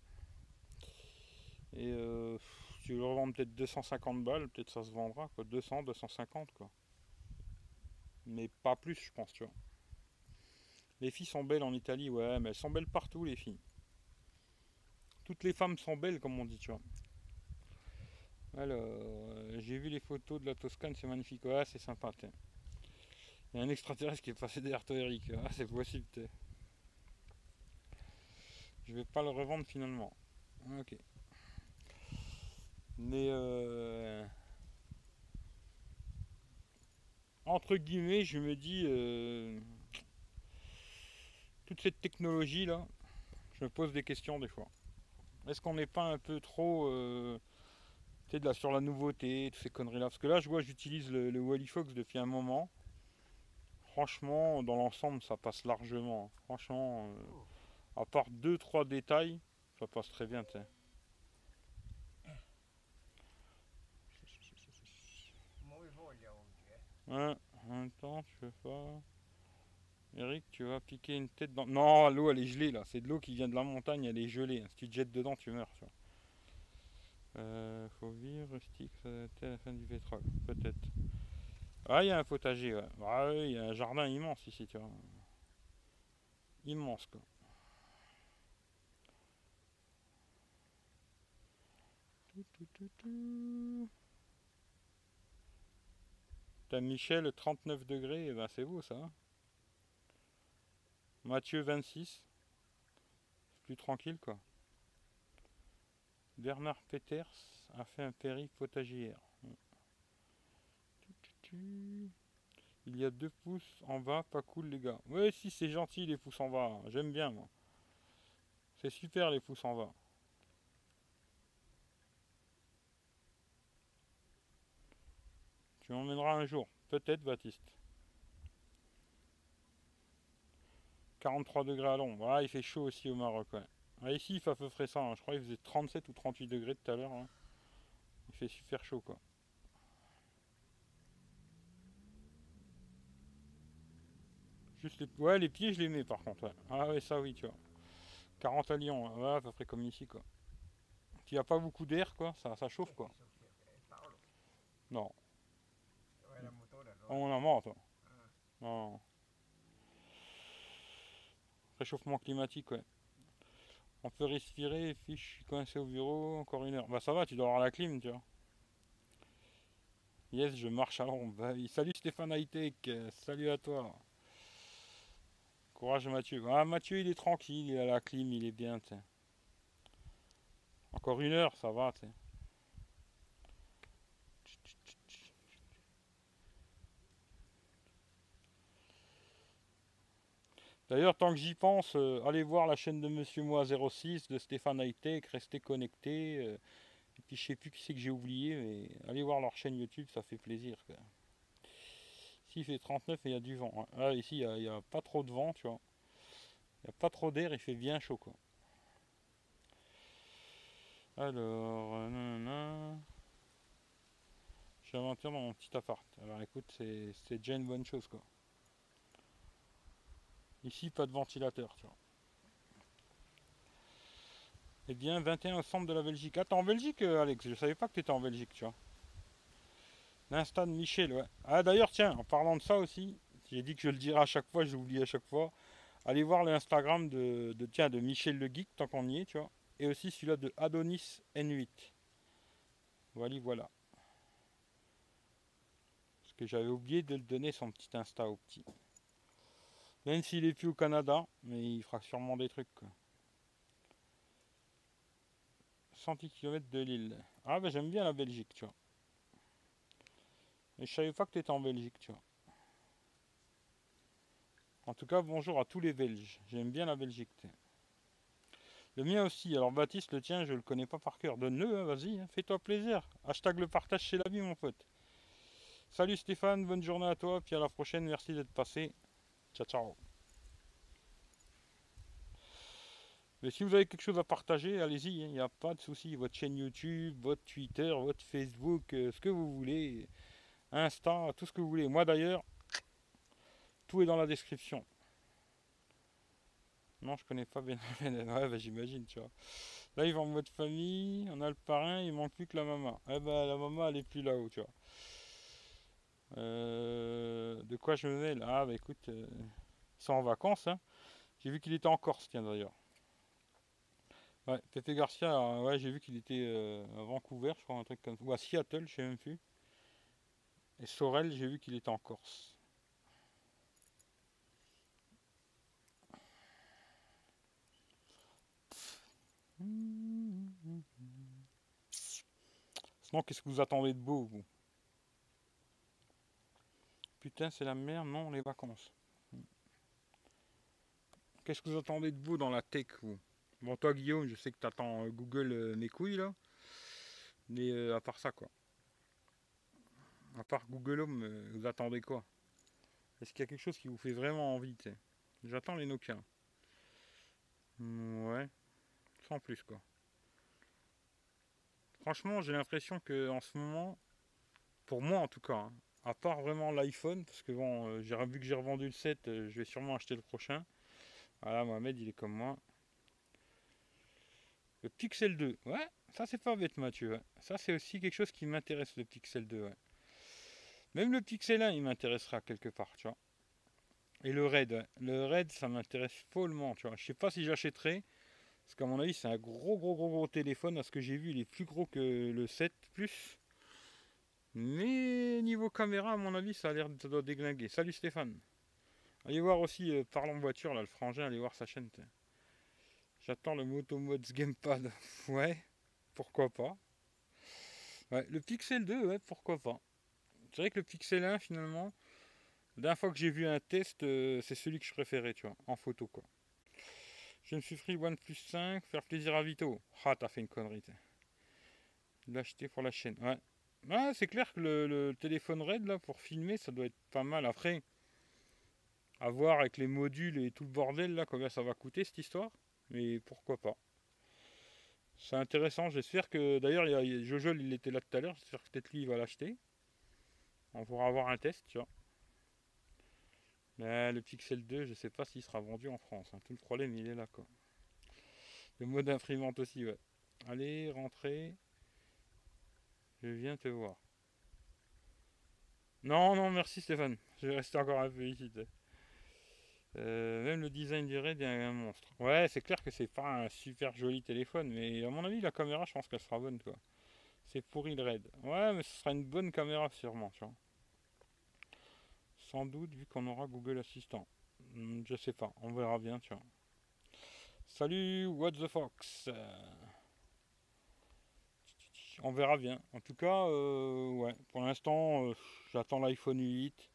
Et euh, tu le revendre peut-être 250 balles, peut-être ça se vendra quoi. 200, 250 quoi. Mais pas plus je pense tu vois. Les filles sont belles en Italie, ouais, mais elles sont belles partout les filles. Toutes les femmes sont belles comme on dit tu vois. Alors, euh, j'ai vu les photos de la Toscane, c'est magnifique. Ouais, c'est sympa. Il y a un extraterrestre qui est passé derrière toi, Eric. Ah, c'est possible. Je vais pas le revendre finalement. Ok. Mais euh, entre guillemets, je me dis euh, toute cette technologie là, je me pose des questions des fois. Est-ce qu'on n'est pas un peu trop de là, sur la nouveauté, toutes ces conneries là. Parce que là, je vois, j'utilise le, le Wally Fox depuis un moment. Franchement, dans l'ensemble, ça passe largement. Franchement, euh, à part 2-3 détails, ça passe très bien. Ouais, en même temps, tu veux pas. Eric, tu vas piquer une tête dans. Non, l'eau elle est gelée là. C'est de l'eau qui vient de la montagne, elle est gelée. Si tu te jettes dedans, tu meurs. Tu vois. Euh, faut vivre rustique, ça à la fin du pétrole, peut-être. Ah, il y a un potager, ouais. Ah, il y a un jardin immense ici, tu vois. Immense, quoi. T'as Michel 39 degrés, et eh ben c'est beau ça. Mathieu 26. Plus tranquille quoi. Bernard Peters a fait un potager Il y a deux pouces en bas, pas cool les gars. Ouais si c'est gentil les pouces en bas, j'aime bien moi. C'est super les pouces en bas. Tu m'emmèneras un jour, peut-être Baptiste. 43 degrés à Londres. Voilà, il fait chaud aussi au Maroc. Ouais. Ah, ici, il fait à peu près ça. Hein. Je crois qu'il faisait 37 ou 38 degrés tout à l'heure. Hein. Il fait super chaud, quoi. Juste les... Ouais, les pieds, je les mets par contre. Ah ouais, ça oui, tu vois. 40 à Lyon. Ouais, à peu près comme ici, quoi. Il n'y a pas beaucoup d'air, quoi. Ça, ça chauffe, quoi. Non. Ouais. On en a marre, toi. Non. Réchauffement climatique, ouais. On peut respirer, fiche, je suis coincé au bureau, encore une heure. Bah ça va, tu dois avoir la clim, tu vois. Yes, je marche à l'ombre. Bah Salut Stéphane Hightech, salut à toi. Courage Mathieu. Ah Mathieu il est tranquille, il a la clim, il est bien, tu Encore une heure, ça va, tu sais. D'ailleurs, tant que j'y pense, euh, allez voir la chaîne de Monsieur Moi 06 de Stéphane Hightech, restez connectés. Euh, et puis je sais plus qui c'est que j'ai oublié, mais allez voir leur chaîne YouTube, ça fait plaisir. Ici il fait 39 et il y a du vent. Hein. ici il n'y a, pas trop de vent, tu vois. Il n'y a pas trop d'air, il fait bien chaud quoi. Alors, euh, j'ai dans mon petit appart. Alors écoute, c'est déjà une bonne chose quoi. Ici, pas de ventilateur, tu vois. Eh bien, 21 au centre de la Belgique. Ah, t'es en Belgique, euh, Alex? Je savais pas que tu étais en Belgique, tu vois. L'insta de Michel, ouais. Ah, d'ailleurs, tiens, en parlant de ça aussi, j'ai dit que je le dirai à chaque fois, j'oublie à chaque fois. Allez voir l'Instagram de, de, tiens, de Michel le Geek, tant qu'on y est, tu vois. Et aussi celui-là de Adonis N8. Voilà, voilà. Parce que j'avais oublié de le donner son petit Insta au petit. Même s'il est plus au Canada, mais il fera sûrement des trucs. Quoi. 110 km de l'île. Ah bah j'aime bien la Belgique, tu vois. Mais je savais pas que tu étais en Belgique, tu vois. En tout cas, bonjour à tous les Belges. J'aime bien la Belgique. Le mien aussi. Alors Baptiste, le tien, je le connais pas par cœur. Donne-le, hein, vas-y, hein. fais-toi plaisir. Hashtag le partage chez la vie, mon pote. Salut Stéphane, bonne journée à toi, puis à la prochaine, merci d'être passé. Ciao, ciao. Mais si vous avez quelque chose à partager, allez-y, hein, il n'y a pas de souci. Votre chaîne YouTube, votre Twitter, votre Facebook, euh, ce que vous voulez, Insta, tout ce que vous voulez. Moi d'ailleurs, tout est dans la description. Non, je connais pas bien. ouais, bah, j'imagine, tu vois. Là, ils vont en mode famille, on a le parrain, il manque plus que la maman. Eh ben, la maman, elle est plus là-haut, tu vois. Euh, de quoi je me mêle? Ah, bah écoute, euh, ils sont en vacances. Hein. J'ai vu qu'il était en Corse, tiens d'ailleurs. Ouais, Pepe Garcia, euh, ouais, j'ai vu qu'il était à Vancouver, je crois, un truc comme ça. Ou à Seattle, je sais même plus. Et Sorel, j'ai vu qu'il était en Corse. Sinon, qu'est-ce que vous attendez de beau, vous? Putain, c'est la merde, non, les vacances. Qu'est-ce que vous attendez de vous dans la tech, vous? Bon, toi, Guillaume, je sais que tu attends euh, Google euh, mes couilles, là. Mais euh, à part ça, quoi. À part Google Home, vous attendez quoi? Est-ce qu'il y a quelque chose qui vous fait vraiment envie, J'attends les Nokia. Ouais. Sans plus, quoi. Franchement, j'ai l'impression que en ce moment, pour moi en tout cas, hein, à part vraiment l'iPhone, parce que bon, euh, j'ai vu que j'ai revendu le 7, euh, je vais sûrement acheter le prochain. Voilà, Mohamed, il est comme moi. Le Pixel 2, ouais, ça c'est pas bête Mathieu. Ça c'est aussi quelque chose qui m'intéresse, le Pixel 2. Ouais. Même le Pixel 1, il m'intéressera quelque part, tu vois. Et le Red, le Red, ça m'intéresse follement, tu vois. Je sais pas si j'achèterai, parce qu'à mon avis, c'est un gros, gros, gros, gros téléphone. À ce que j'ai vu, il est plus gros que le 7 Plus. Mais niveau caméra, à mon avis, ça a l'air de déglinguer. Salut Stéphane. Allez voir aussi, euh, parlons voiture, là, le frangin, allez voir sa chaîne. J'attends le Moto Mods Gamepad. ouais, pourquoi pas. Le Pixel 2, ouais, pourquoi pas. C'est vrai que le Pixel 1, finalement, la dernière fois que j'ai vu un test, euh, c'est celui que je préférais, tu vois, en photo, quoi. Je me suis pris OnePlus 5, faire plaisir à Vito. Ah, t'as fait une connerie, L'acheter pour la chaîne, ouais. Ah, c'est clair que le, téléphone RAID là pour filmer ça doit être pas mal. Après, à voir avec les modules et tout le bordel là combien ça va coûter cette histoire. Mais pourquoi pas. C'est intéressant. J'espère que d'ailleurs Jojo il était là tout à l'heure. J'espère que peut-être lui il va l'acheter. On pourra avoir un test, tu vois. Le Pixel 2, je sais pas s'il sera vendu en France. Hein. Tout le problème il est là quoi. Le mode imprimante aussi, ouais. Allez, rentrez. Je viens te voir. Non, non, merci Stéphane. Je vais rester encore un peu. Euh, même le design du raid est un monstre. Ouais, c'est clair que c'est pas un super joli téléphone, mais à mon avis, la caméra, je pense qu'elle sera bonne, quoi. C'est pourri le raid. Ouais, mais ce sera une bonne caméra, sûrement, tu vois. Sans doute, vu qu'on aura Google Assistant. Hmm, je sais pas, on verra bien, tu vois. Salut, what the fox? On verra bien. En tout cas, euh, pour l'instant, euh, j'attends l'iPhone 8.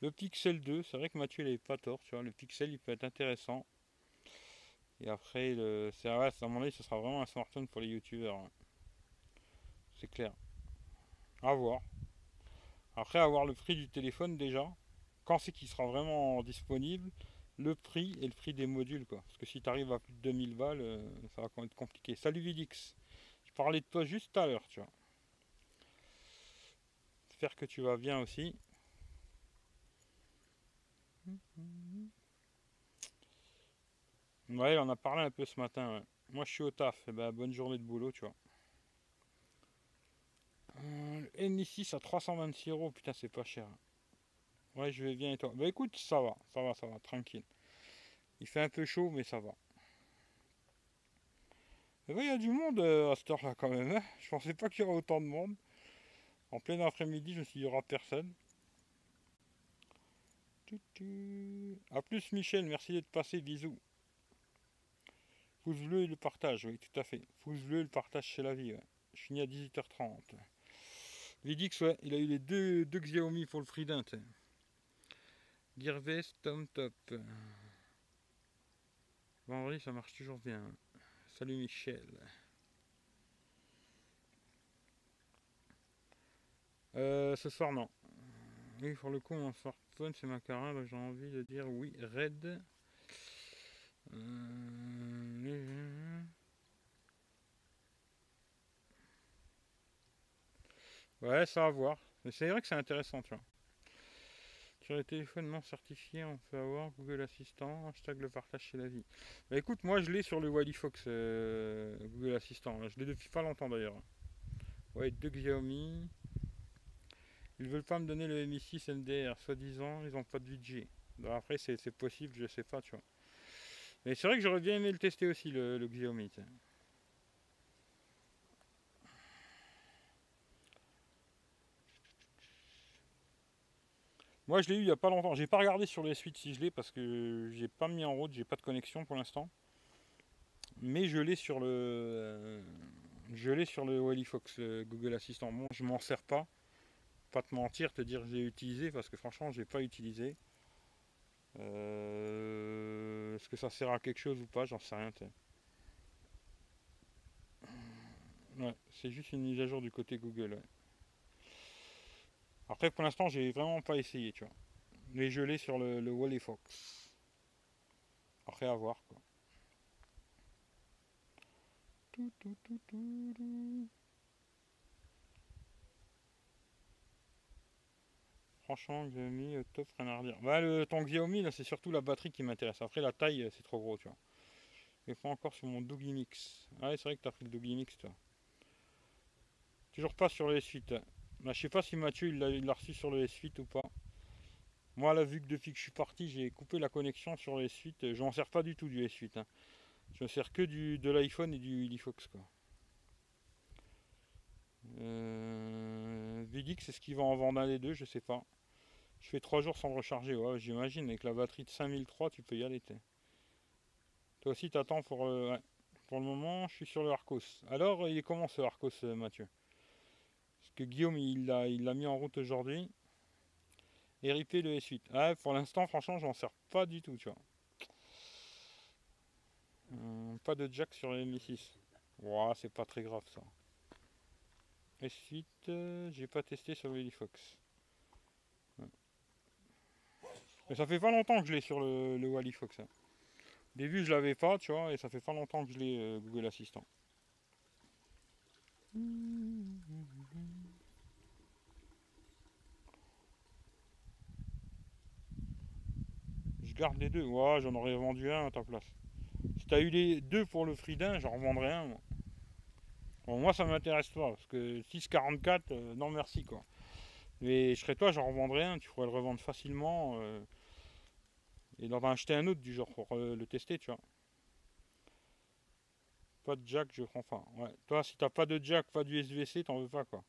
Le Pixel 2, c'est vrai que Mathieu il pas tort. Le Pixel il peut être intéressant. Et après, à mon avis, ce sera vraiment un smartphone pour les youtubeurs. C'est clair. À voir. Après, avoir le prix du téléphone déjà. Quand c'est qu'il sera vraiment disponible, le prix et le prix des modules. Parce que si tu arrives à plus de 2000 balles, euh, ça va quand même être compliqué. Salut Vidix. Je parlais de toi juste à l'heure, tu vois. J'espère que tu vas bien aussi. Ouais, on a parlé un peu ce matin. Moi, je suis au taf. Et eh ben, bonne journée de boulot, tu vois. Euh, N6 à 326 euros. Putain, c'est pas cher. Ouais, je vais bien et toi? Bah écoute, ça va, ça va, ça va, tranquille. Il fait un peu chaud, mais ça va. Il y a du monde euh, à cette heure-là quand même. Hein. je pensais pas qu'il y aurait autant de monde. En plein après-midi, je me suis dit, il n'y aura personne. A plus Michel, merci d'être passé, bisous. Pouce bleu et le partage, oui tout à fait. Pouce bleu et le partage c'est la vie. Je finis à 18h30. Vidix, ouais, il a eu les deux, Xiaomi pour le Freedent. Gearbest, Tom Top. Vendredi, ça marche toujours bien. Salut Michel. Euh, ce soir, non. Oui, pour le coup, mon smartphone, c'est ma donc j'ai envie de dire oui, Red. Euh, ouais, ça va voir. Mais c'est vrai que c'est intéressant, tu vois. Sur les téléphones non certifiés, on peut avoir Google Assistant, hashtag le partage chez la vie. Bah écoute, moi je l'ai sur le Wally Fox euh, Google Assistant. Je l'ai depuis pas longtemps d'ailleurs. Ouais, deux Xiaomi. Ils veulent pas me donner le Mi 6 NDR, soi-disant, ils n'ont pas de budget. après, c'est possible, je sais pas, tu vois. Mais c'est vrai que j'aurais bien aimé le tester aussi, le, Xiaomi. Moi, je l'ai eu il n'y a pas longtemps. J'ai pas regardé sur les suites si je l'ai parce que j'ai pas mis en route, j'ai pas de connexion pour l'instant. Mais je l'ai sur le, euh, je l'ai sur le Wally Fox euh, Google Assistant. Bon, je m'en sers pas pas te mentir, te dire que j'ai utilisé parce que franchement j'ai pas utilisé. Euh, est-ce que ça sert à quelque chose ou pas? J'en sais rien. Ouais, c'est juste une mise à jour du côté Google. Après pour l'instant j'ai vraiment pas essayé, tu vois. Mais je l'ai sur le, le Wally Fox. Après à voir quoi. franchement, Xiaomi, top, rien à redire. Bah, le, ton Xiaomi, là, c'est surtout la batterie qui m'intéresse. Après, la taille, c'est trop gros, tu vois. Et pas encore sur mon Doogie Mix. Ah c'est vrai que t'as pris le Doogie Mix, toi. Toujours pas sur le S8. Bah, je sais pas si Mathieu, il l'a reçu sur le S8 ou pas. Moi, là, vu que depuis que je suis parti, j'ai coupé la connexion sur le S8. Euh, je m'en sers pas du tout du S8. Hein. Je me sers que du, de l'iPhone et du Lifox, quoi. Euh, Vidix, c'est ce qu'il va en vendre un des deux, je sais pas. Je fais 3 jours sans recharger, j'imagine. Avec la batterie de 5003, tu peux y aller. Toi aussi, t'attends pour. Euh, pour le moment, je suis sur le Arcos. Alors, il est comment ce Arcos, euh, Mathieu? Que Guillaume, il l'a il mis en route aujourd'hui. Et ripé le S8. Ah, pour l'instant, franchement, j'en sers pas du tout, tu vois. Hum, pas de jack sur le Mi6. Ouah, c'est pas très grave ça. S8, euh, j'ai pas testé sur le Fox. Mais ça fait pas longtemps que je l'ai sur le, le Wally Fox. Hein. Au début, je l'avais pas, tu vois, et ça fait pas longtemps que je l'ai euh, Google Assistant. Je garde les deux. Ouais, j'en aurais vendu un à ta place. Si t'as eu les deux pour le Freedin, j'en revendrai un. Moi, bon, moi ça m'intéresse pas, parce que 6,44, euh, non merci quoi. Mais je serais toi, j'en revendrais un, tu pourrais le revendre facilement. euh, et d'en acheter un autre du genre pour euh, le tester, tu vois. Pas de jack, je prends pas. Ouais. Toi, si t'as pas de jack, pas du SVC, t'en veux pas quoi.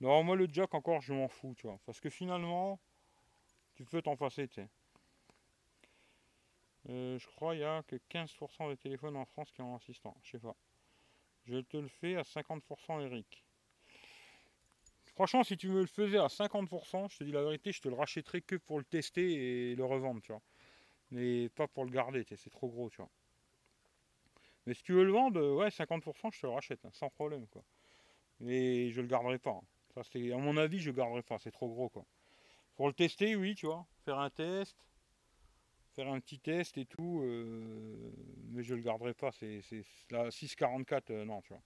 Non, moi le jack encore, je m'en fous, tu vois. Parce que finalement, tu peux t'en passer, tu sais. Euh, je crois qu'il y a que 15% des téléphones en France qui ont un assistant. Je sais pas. Je te le fais à 50% Eric. Franchement, si tu me le faisais à 50%, je te dis la vérité, je te le rachèterais que pour le tester et le revendre, tu vois. Mais pas pour le garder, c'est trop gros, tu vois. Mais si tu veux le vendre, euh, ouais, 50%, je te le rachète, hein, sans problème, quoi. Mais je le garderai pas. hein. Ça, à mon avis, je le garderai pas, c'est trop gros, quoi. Pour le tester, oui, tu vois. Faire un test, faire un petit test et tout, euh, mais je le garderai pas. C'est, la 644, euh, non, tu vois.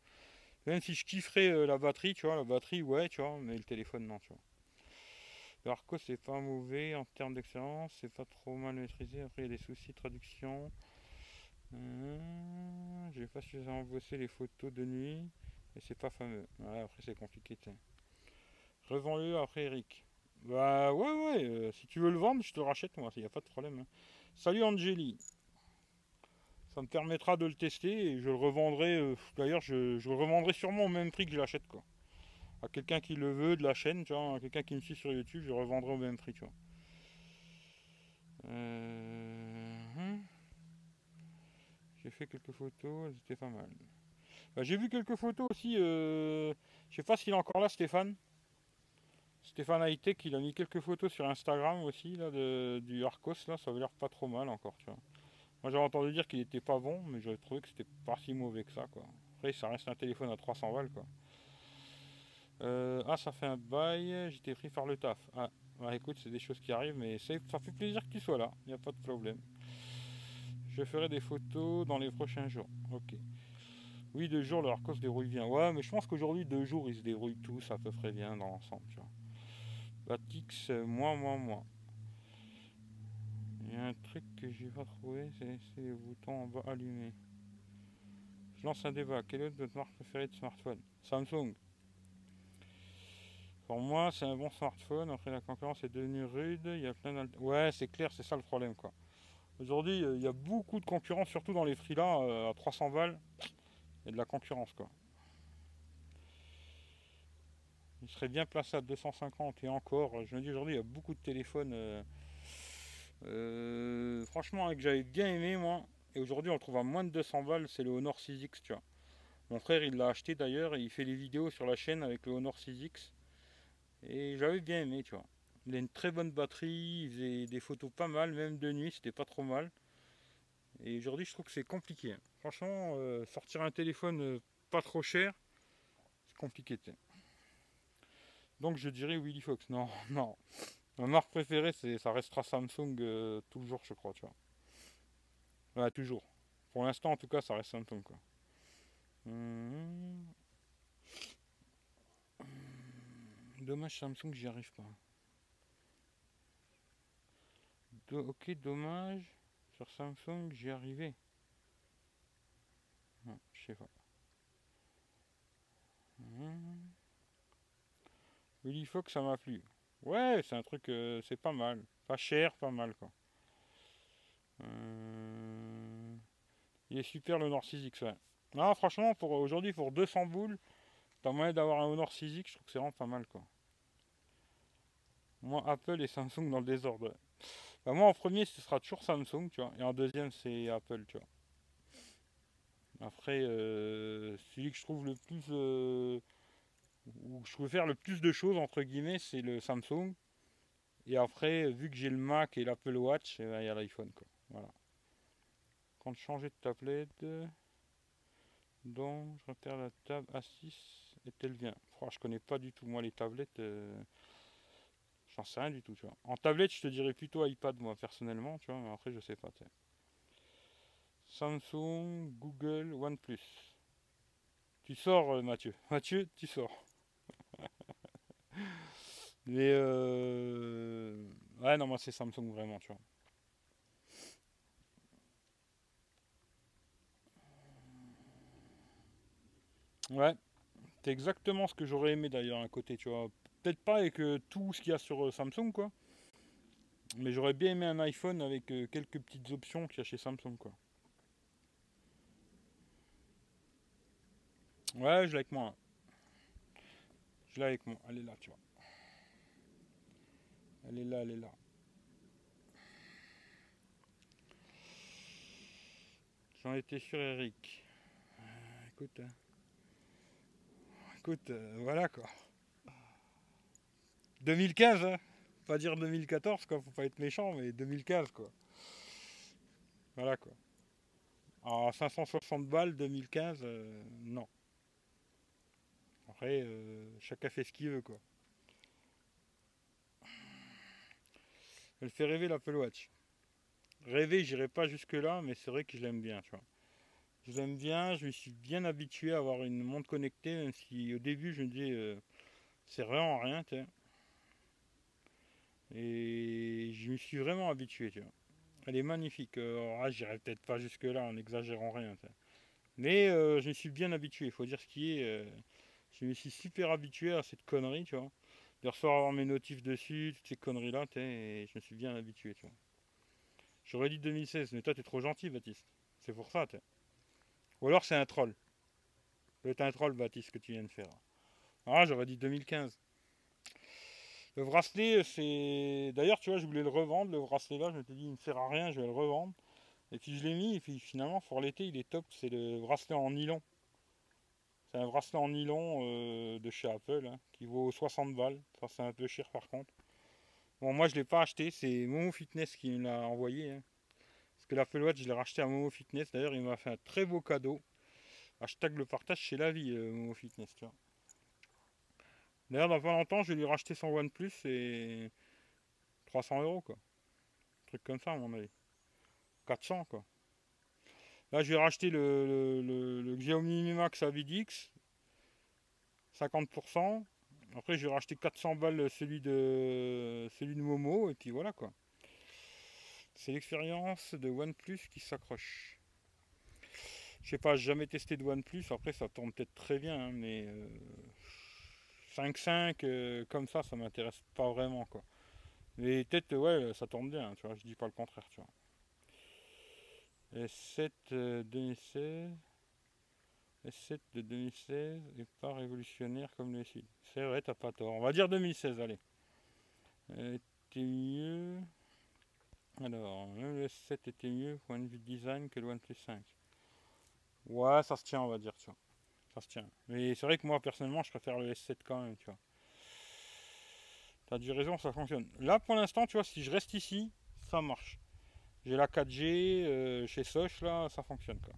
Même si je kifferais euh, la batterie, tu vois, la batterie, ouais, tu vois, mais le téléphone, non, tu vois. C'est pas mauvais en termes d'excellence, c'est pas trop mal maîtrisé. Après, il y a des soucis de traduction. Hum, J'ai pas suffisamment bossé les photos de nuit et c'est pas fameux. Après, c'est compliqué, tu. Revends-le après, Eric. Bah, ouais, ouais, si tu veux le vendre, je te rachète, moi, il n'y a pas de problème. hein. Salut, Angeli. Ça me permettra de le tester et je le revendrai. euh, D'ailleurs, je, le revendrai sûrement au même prix que je l'achète, quoi. À quelqu'un qui le veut de la chaîne, tu vois, à quelqu'un qui me suit sur YouTube, je le revendrai au même prix, tu vois. Euh, hum. J'ai fait quelques photos, elles étaient pas mal. Bah, J'ai vu quelques photos aussi. euh, Je sais pas s'il est encore là, Stéphane. Stéphane Hightech, il a mis quelques photos sur Instagram aussi, là, du Arcos, là, ça avait l'air pas trop mal encore, tu vois. Moi j'avais entendu dire qu'il était pas bon, mais j'avais trouvé que c'était pas si mauvais que ça, quoi. Après, ça reste un téléphone à 300 balles, quoi. Euh, ah, ça fait un bail, j'étais pris par le taf. Ah, bah, écoute, c'est des choses qui arrivent, mais ça fait plaisir que tu sois là, il n'y a pas de problème. Je ferai des photos dans les prochains jours. Ok. Oui, deux jours, le Arcos se débrouille bien. Ouais, mais je pense qu'aujourd'hui, deux jours, ils se débrouillent tous à peu près bien dans l'ensemble, tu vois. Batix, euh, moi, moi, moi. Il y a un truc que j'ai pas trouvé, c'est les boutons en bas allumés. Je lance un débat. Quelle est votre marque préférée de smartphone? Samsung. Pour moi, c'est un bon smartphone. Après, la concurrence est devenue rude. Il y a plein Ouais, c'est clair, c'est ça le problème, quoi. Aujourd'hui, euh, il y a beaucoup de concurrence, surtout dans les freelas euh, à 300 balles. Il y a de la concurrence, quoi. Il serait bien placé à 250 et encore. Je me dis aujourd'hui, il y a beaucoup de téléphones. euh, euh, franchement, que j'avais bien aimé, moi. Et aujourd'hui, on le trouve à moins de 200 balles. C'est le Honor 6X, tu vois. Mon frère, il l'a acheté d'ailleurs et il fait des vidéos sur la chaîne avec le Honor 6X. Et j'avais bien aimé, tu vois. Il a une très bonne batterie, il faisait des photos pas mal, même de nuit, c'était pas trop mal. Et aujourd'hui, je trouve que c'est compliqué. hein. Franchement, euh, sortir un téléphone pas trop cher, c'est compliqué. Donc je dirais Willy Fox. Non, non. Ma marque préférée, c'est, ça restera Samsung euh, toujours, je crois, tu vois. Ouais, toujours. Pour l'instant, en tout cas, ça reste Samsung. Hum. Dommage Samsung, j'y arrive pas. Ok, dommage. Sur Samsung, j'y arrivais. Non, je sais pas. Hum. Willy Fox, ça m'a plu. Ouais, c'est un truc, euh, c'est pas mal. Pas cher, pas mal, quoi. Euh, Il est super le Honor 6X, ouais. Non, franchement, pour aujourd'hui, pour 200 boules, t'as moyen d'avoir un Honor 6X, je trouve que c'est vraiment pas mal, quoi. Moi, Apple et Samsung dans le désordre. Bah, moi, en premier, ce sera toujours Samsung, tu vois. Et en deuxième, c'est Apple, tu vois. Après, euh, celui que je trouve le plus. Où je peux faire le plus de choses, entre guillemets, c'est le Samsung. Et après, vu que j'ai le Mac et l'Apple Watch, eh ben, il y a l'iPhone, quoi. Voilà. Quand je changeais de tablette, donc je repère la table A6 est-elle bien? Oh, Je connais pas du tout, moi, les tablettes. euh, J'en sais rien du tout, tu vois. En tablette, je te dirais plutôt iPad, moi, personnellement, tu vois, mais après, je sais pas. Samsung, Google, OnePlus. Tu sors, euh, Mathieu. Mathieu, tu sors. Mais, euh... ouais, non, moi, c'est Samsung, vraiment, tu vois. Ouais, c'est exactement ce que j'aurais aimé, d'ailleurs, un côté, tu vois. peut-être pas avec euh, tout ce qu'il y a sur euh, Samsung, quoi. Mais j'aurais bien aimé un iPhone avec euh, quelques petites options qu'il y a chez Samsung, quoi. Ouais, je l'ai avec moi. Je l'ai avec moi. Elle est là, tu vois. Elle est là, elle est là. J'en étais sûr, Eric. Euh, écoute. hein. Écoute, euh, voilà quoi. 2015, hein. Pas dire 2014, quoi. Faut pas être méchant, mais 2015, quoi. Voilà quoi. Alors, 560 balles, 2015, euh, non. Après, chacun fait ce qu'il veut, quoi. Elle fait rêver l'Apple Watch. Rêver, j'irai pas jusque-là, mais c'est vrai que je l'aime bien, tu vois. Je l'aime bien, je me suis bien habitué à avoir une montre connectée, même si au début je me disais euh, c'est vraiment rien, tu. Et je me suis vraiment habitué, tu vois. Elle est magnifique. Euh, alors, ah, j'irai peut-être pas jusque-là en n'exagérant rien. Mais euh, je me suis bien habitué, il faut dire ce qui est. euh, je me suis super habitué à cette connerie, tu vois. De recevoir mes notifs dessus, toutes ces conneries-là, et je me suis bien habitué, tu vois. J'aurais dit 2016, mais toi t'es trop gentil, Baptiste. C'est pour ça, sais. Ou alors c'est un troll. C'est un troll, Baptiste, que tu viens de faire. Ah, j'aurais dit 2015. Le bracelet, c'est. D'ailleurs, tu vois, je voulais le revendre, le bracelet là, je m'étais dit, il ne sert à rien, je vais le revendre. Et puis je l'ai mis, et puis finalement, pour l'été, il est top. C'est le bracelet en nylon. C'est un bracelet en nylon euh, de chez Apple, hein, qui vaut 60 balles. Ça, c'est un peu cher par contre. Bon, moi, je l'ai pas acheté, c'est Momo Fitness qui me l'a envoyé. hein. Parce que l'Apple Watch, je l'ai racheté à Momo Fitness. D'ailleurs, il m'a fait un très beau cadeau. Hashtag le partage, c'est la vie, euh, Momo Fitness. D'ailleurs, dans pas longtemps, je vais lui racheter son OnePlus et 300 euros, quoi. Un truc comme ça, à mon avis. 400, quoi. Là, je vais racheter le, le, le- le Xiaomi Mi Max Avidix, 50%. Après, je vais racheter 400 balles celui de, celui de Momo, et puis voilà, quoi. C'est l'expérience de OnePlus qui s'accroche. Je sais pas, jamais testé de OnePlus. Après, ça tourne peut-être très bien, hein, mais euh, 5.5 euh, comme ça, ça m'intéresse pas vraiment, quoi. Mais peut-être, ouais, ça tourne bien, tu vois. Je dis pas le contraire, tu vois. S7 euh, 2016. S7 de 2016 est pas révolutionnaire comme le S8. C'est vrai, t'as pas tort. On va dire 2016, allez. Euh, était mieux. Alors, le S7 était mieux point de vue design que le OnePlus 5. Ouais, ça se tient, on va dire, tu vois. Ça se tient. Mais c'est vrai que moi, personnellement, je préfère le S7 quand même, tu vois. T'as du raison, ça fonctionne. Là, pour l'instant, tu vois, si je reste ici, ça marche. J'ai la 4G euh, chez Soch, là, ça fonctionne, quoi.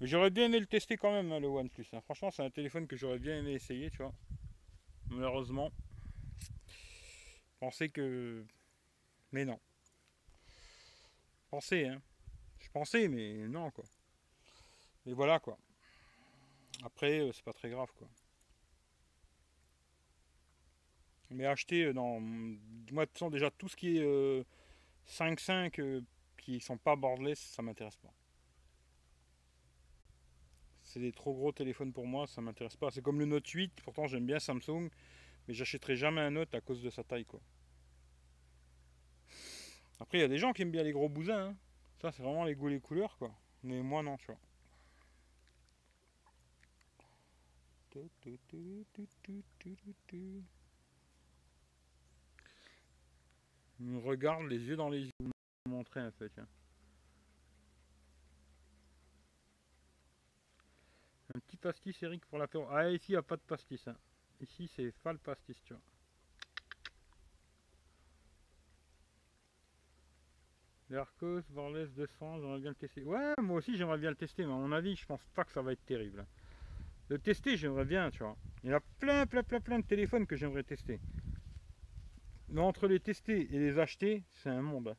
Mais j'aurais bien aimé le tester quand même, hein, le OnePlus. hein. Franchement, c'est un téléphone que j'aurais bien aimé essayer, tu vois. Malheureusement. Pensais que... Mais non. Pensais, hein. Je pensais, mais non, quoi. Et voilà, quoi. Après, euh, c'est pas très grave, quoi. Mais acheter, euh, non... Moi, de toute façon, déjà, tout ce qui est 5.5 euh, qui sont pas borderless, ça m'intéresse pas. C'est des trop gros téléphones pour moi, ça m'intéresse pas. C'est comme le Note 8, pourtant j'aime bien Samsung, mais j'achèterai jamais un Note à cause de sa taille. Après il y a des gens qui aiment bien les gros bousins, hein. ça c'est vraiment les goûts les couleurs quoi. Mais moi non tu vois. Il me regarde les yeux dans les yeux. Je vais vous montrer un peu tiens. Un petit pastis, Eric, pour l'apéro. Ah, ici, il n'y a pas de pastis. hein. Ici, c'est pas pastis, tu vois. L'Arcos, Borles 200, j'aimerais bien le tester. Ouais, moi aussi, j'aimerais bien le tester, mais à mon avis, je pense pas que ça va être terrible. hein. Le tester, j'aimerais bien, tu vois. Il y a plein, plein, plein, plein de téléphones que j'aimerais tester. Mais entre les tester et les acheter, c'est un monde.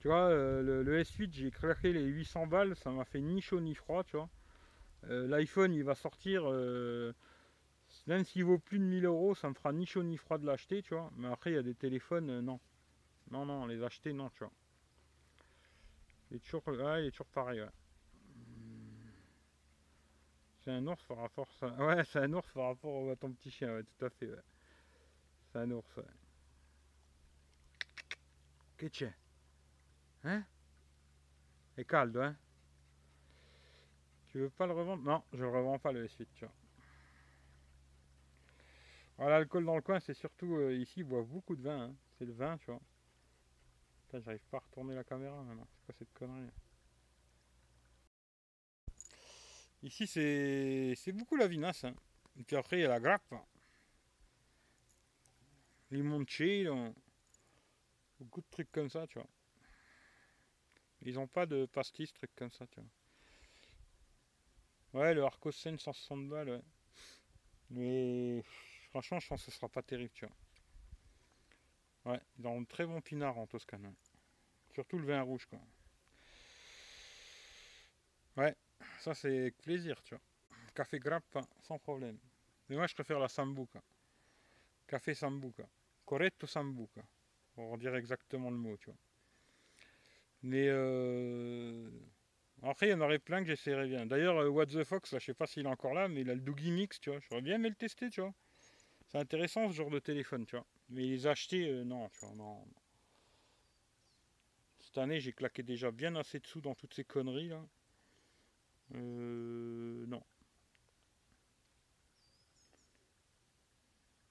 Tu vois, euh, le, le S8, j'ai claqué les 800 balles, ça m'a fait ni chaud ni froid, tu vois. Euh, L'iPhone, il va sortir, euh, même s'il vaut plus de 1000 euros, ça me fera ni chaud ni froid de l'acheter, tu vois. Mais après, il y a des téléphones, non. Non, non, les acheter, non, tu vois. Il est toujours, ouais, il est toujours pareil. C'est un ours par rapport à ça. Ouais, c'est un ours par rapport à ton petit chien, ouais, tout à fait. C'est un ours, ouais. Qu'est-ce que Hein? Et caldo, hein? Tu veux pas le revendre? Non, je le revends pas le S8, tu vois. Voilà, l'alcool dans le coin, c'est surtout euh, ici, ils boivent beaucoup de vin. Hein. C'est le vin, tu vois. Putain, j'arrive pas à retourner la caméra maintenant. C'est quoi cette connerie Ici, c'est beaucoup la vinasse. Hein. Et puis après, il y a la grappe. Limoncello. Beaucoup de trucs comme ça, tu vois. Ils ont pas de pastis, trucs comme ça, tu vois. Ouais, le Arcosen 160 balles, ouais. Mais franchement, je pense que ce sera pas terrible, tu vois. Ouais, ils ont un très bon pinard en Toscane. Surtout le vin rouge, quoi. Ouais, ça c'est plaisir, tu vois. Café grappe, sans problème. Mais moi, je préfère la sambuca. Café sambuca. Corretto sambuca. Pour dire exactement le mot, tu vois. Mais euh... après, il y en aurait plein que j'essaierais bien. D'ailleurs, euh, What the Fox, là, je sais pas s'il est encore là, mais il a le Doogie Mix, tu vois. J'aurais bien le tester, tu vois. C'est intéressant ce genre de téléphone, tu vois. Mais les acheter, euh, non, tu vois, non. Cette année, j'ai claqué déjà bien assez de sous dans toutes ces conneries, là. Euh, non.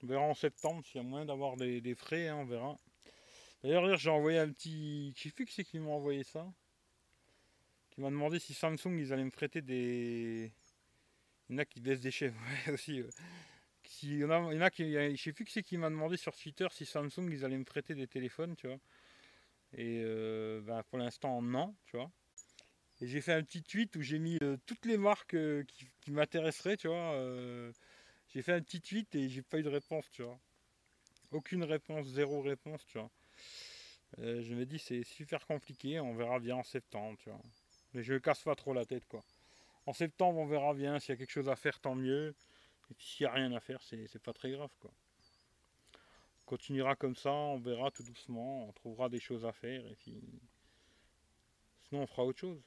On verra en septembre s'il y a moyen d'avoir des, frais, hein, on verra. D'ailleurs, j'ai envoyé un petit. Je sais plus qui c'est qui m'a envoyé ça? Qui m'a demandé si Samsung ils allaient me prêter des. Il y en a qui baissent des chefs, aussi. il, y en a, qui. Je sais plus qui c'est qui m'a demandé sur Twitter si Samsung ils allaient me prêter des téléphones, tu vois. Et euh, ben, pour l'instant, non, tu vois. Et j'ai fait un petit tweet où j'ai mis euh, toutes les marques euh, qui, m'intéresseraient, tu vois. Euh, j'ai fait un petit tweet et j'ai pas eu de réponse, tu vois. Aucune réponse, zéro réponse, tu vois. je me dis c'est super compliqué, on verra bien en septembre, tu vois. Mais je ne casse pas trop la tête, quoi. En septembre, on verra bien s'il y a quelque chose à faire, tant mieux. Et puis s'il n'y a rien à faire, c'est pas très grave, quoi. On continuera comme ça, on verra tout doucement, on trouvera des choses à faire et puis. Sinon, on fera autre chose.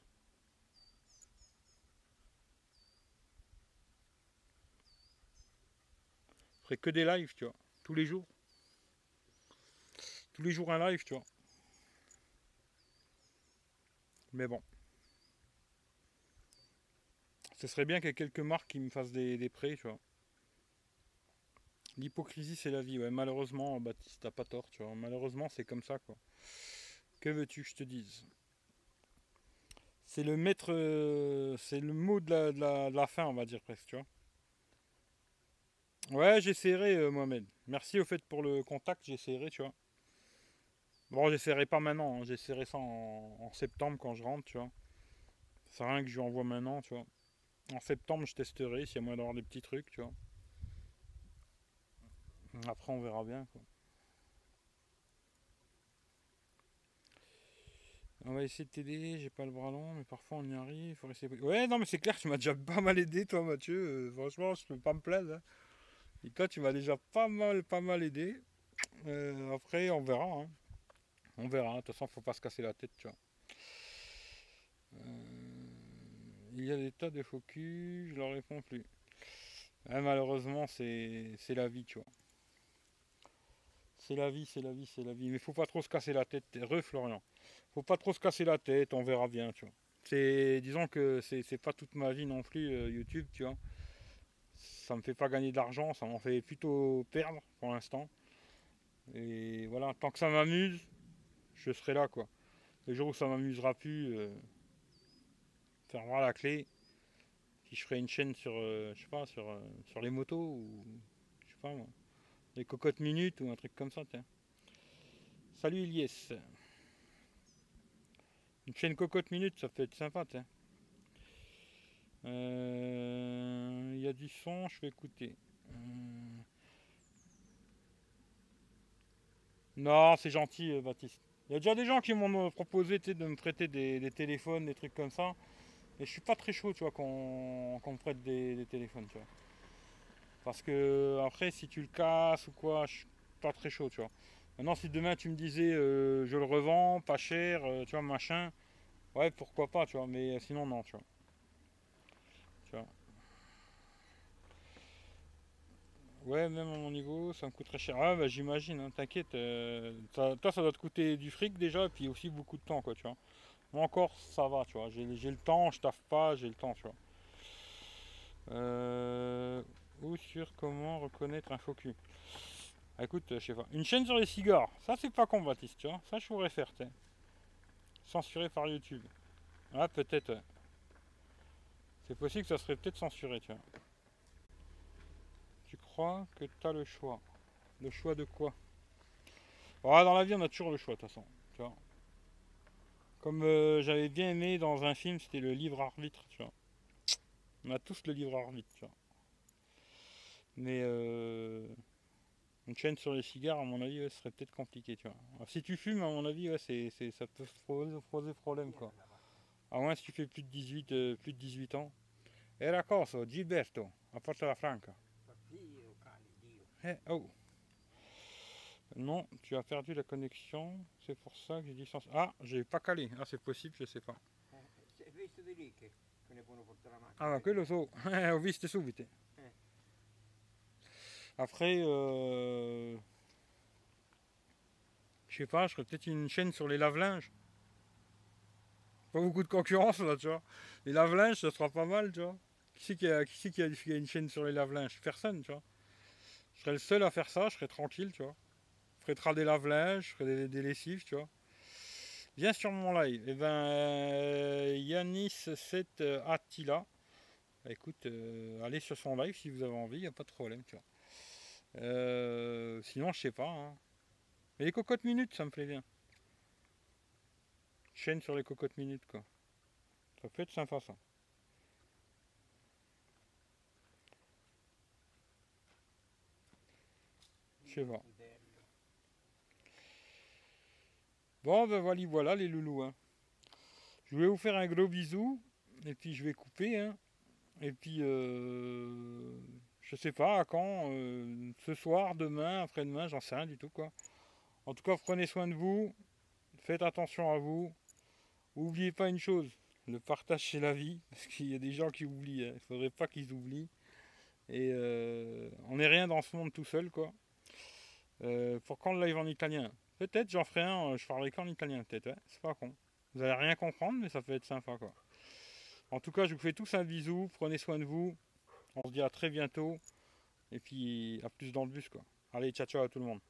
Que des lives, tu vois, tous les jours. Tous les jours un live, tu vois. Mais bon. Ce serait bien qu'il y ait quelques marques qui me fassent des, prêts, tu vois. L'hypocrisie, c'est la vie, ouais. Malheureusement, Baptiste, t'as pas tort, tu vois. Malheureusement, c'est comme ça, quoi. Que veux-tu que je te dise? C'est le maître. Euh, c'est le mot de la, de la fin, on va dire presque, tu vois. Ouais, j'essaierai, euh, Mohamed. Merci au fait pour le contact, j'essaierai, tu vois. Bon, j'essaierai pas maintenant, hein. j'essaierai ça en, septembre quand je rentre, tu vois. C'est rien que je lui envoie maintenant, tu vois. En septembre, je testerai s'il y a moyen d'avoir des petits trucs, tu vois. Après, on verra bien, quoi. On va essayer de t'aider, j'ai pas le bras long, mais parfois on y arrive, faut essayer... Ouais, non, mais c'est clair, tu m'as déjà pas mal aidé, toi, Mathieu. Euh, franchement, je peux pas me plaindre. Hein. Et tu m'as déjà pas mal, pas mal aidé. Euh, après, on verra. Hein. On verra. De toute façon, faut pas se casser la tête, tu vois. Euh, il y a des tas de focus, je leur réponds plus. malheureusement, c'est la vie, tu vois. C'est la vie, c'est la vie, c'est la vie. Mais faut pas trop se casser la tête. Re Florian. Faut pas trop se casser la tête, on verra bien, tu vois. C'est, disons que c'est pas toute ma vie non plus, euh, YouTube, tu vois ça me fait pas gagner d'argent, ça m'en fait plutôt perdre pour l'instant. Et voilà, tant que ça m'amuse, je serai là quoi. Le jour où ça m'amusera plus, euh, fermera la clé. Si je ferai une chaîne sur, euh, je sais pas, sur, euh, sur les motos ou je sais pas moi, les cocottes minutes ou un truc comme ça. Salut Elias. Une chaîne cocotte minute, ça peut être sympa. Euh, y a du son, je vais écouter. Euh, non, c'est gentil, euh, Baptiste. Il y a déjà des gens qui m'ont proposé de me prêter des, téléphones, des trucs comme ça. Et je suis pas très chaud, tu vois, qu'on me prête des, téléphones, tu vois. Parce que après, si tu le casses ou quoi, je suis pas très chaud, tu vois. Maintenant, si demain tu me disais, je le revends, pas cher, tu vois, machin, ouais, pourquoi pas, tu vois. Mais sinon, non, tu vois. Ouais, même à mon niveau, ça me coûte très cher. Ah bah j'imagine, hein, t'inquiète. euh, toi, ça doit te coûter du fric déjà, et puis aussi beaucoup de temps, quoi, tu vois. Moi encore, ça va, tu vois. J'ai le temps, je taffe pas, j'ai le temps, tu vois. Euh, ou sur comment reconnaître un faux cul. Ah, écoute, je sais pas. Une chaîne sur les cigares, ça c'est pas con, Baptiste, tu vois. Ça je pourrais faire, sais. Censuré par YouTube. Ah, peut-être. C'est possible que ça serait peut-être censuré, tu vois. Crois que tu as le choix Le choix de quoi? Ah, Dans la vie, on a toujours le choix, de toute façon. Tu vois. Comme euh, j'avais bien aimé dans un film, c'était le livre arbitre, tu vois. On a tous le livre arbitre, tu vois. Mais euh, une chaîne sur les cigares, à mon avis, serait peut-être compliqué, tu vois. Si tu fumes, à mon avis, ouais, c'est, ça peut poser, problème, quoi. À moins si tu fais plus de 18, euh, plus de 18 ans. Era cosa, Gilberto, a Porta la Franca. Eh, oh. Non, tu as perdu la connexion. C'est pour ça que j'ai dit sans... Ah, j'ai pas calé. Ah, c'est possible, je sais pas. Ah, quello so. Ho visto subito. Après, euh... je sais pas, je ferais peut-être une chaîne sur les lave-linges. Pas beaucoup de concurrence là, tu vois. Les lave-linges, ça sera pas mal, tu vois. Qui c'est qui a, qui qui a une chaîne sur les lave-linges? Personne, tu vois. Je serais le seul à faire ça, je serais tranquille, tu vois. Je ferais des lave-linges, je ferais des, lessives, tu vois. Viens sur mon live. Eh ben, euh, Yanis 7 Attila. Bah, écoute, euh, allez sur son live si vous avez envie, il n'y a pas de problème, tu vois. Euh, sinon, je sais pas. hein. Mais les cocottes minutes, ça me plaît bien. Chaîne sur les cocottes minutes, quoi. Ça peut être sympa, ça. Bon, ben voilà, voilà les loulous. hein. Je vais vous faire un gros bisou. Et puis je vais couper. hein. Et puis, euh, je sais pas à quand. euh, ce soir, demain, après-demain, j'en sais rien du tout quoi. En tout cas, prenez soin de vous. Faites attention à vous. N'oubliez pas une chose. Le partage c'est la vie. Parce qu'il y a des gens qui oublient. hein. Il faudrait pas qu'ils oublient. Et euh, on n'est rien dans ce monde tout seul quoi. Euh, pour quand le live en italien? Peut-être j'en ferai un, euh, je parlerai qu'en italien peut-être, c'est pas con. Vous allez rien comprendre, mais ça peut être sympa quoi. En tout cas, je vous fais tous un bisou, prenez soin de vous. On se dit à très bientôt. Et puis à plus dans le bus quoi. Allez, ciao ciao à tout le monde.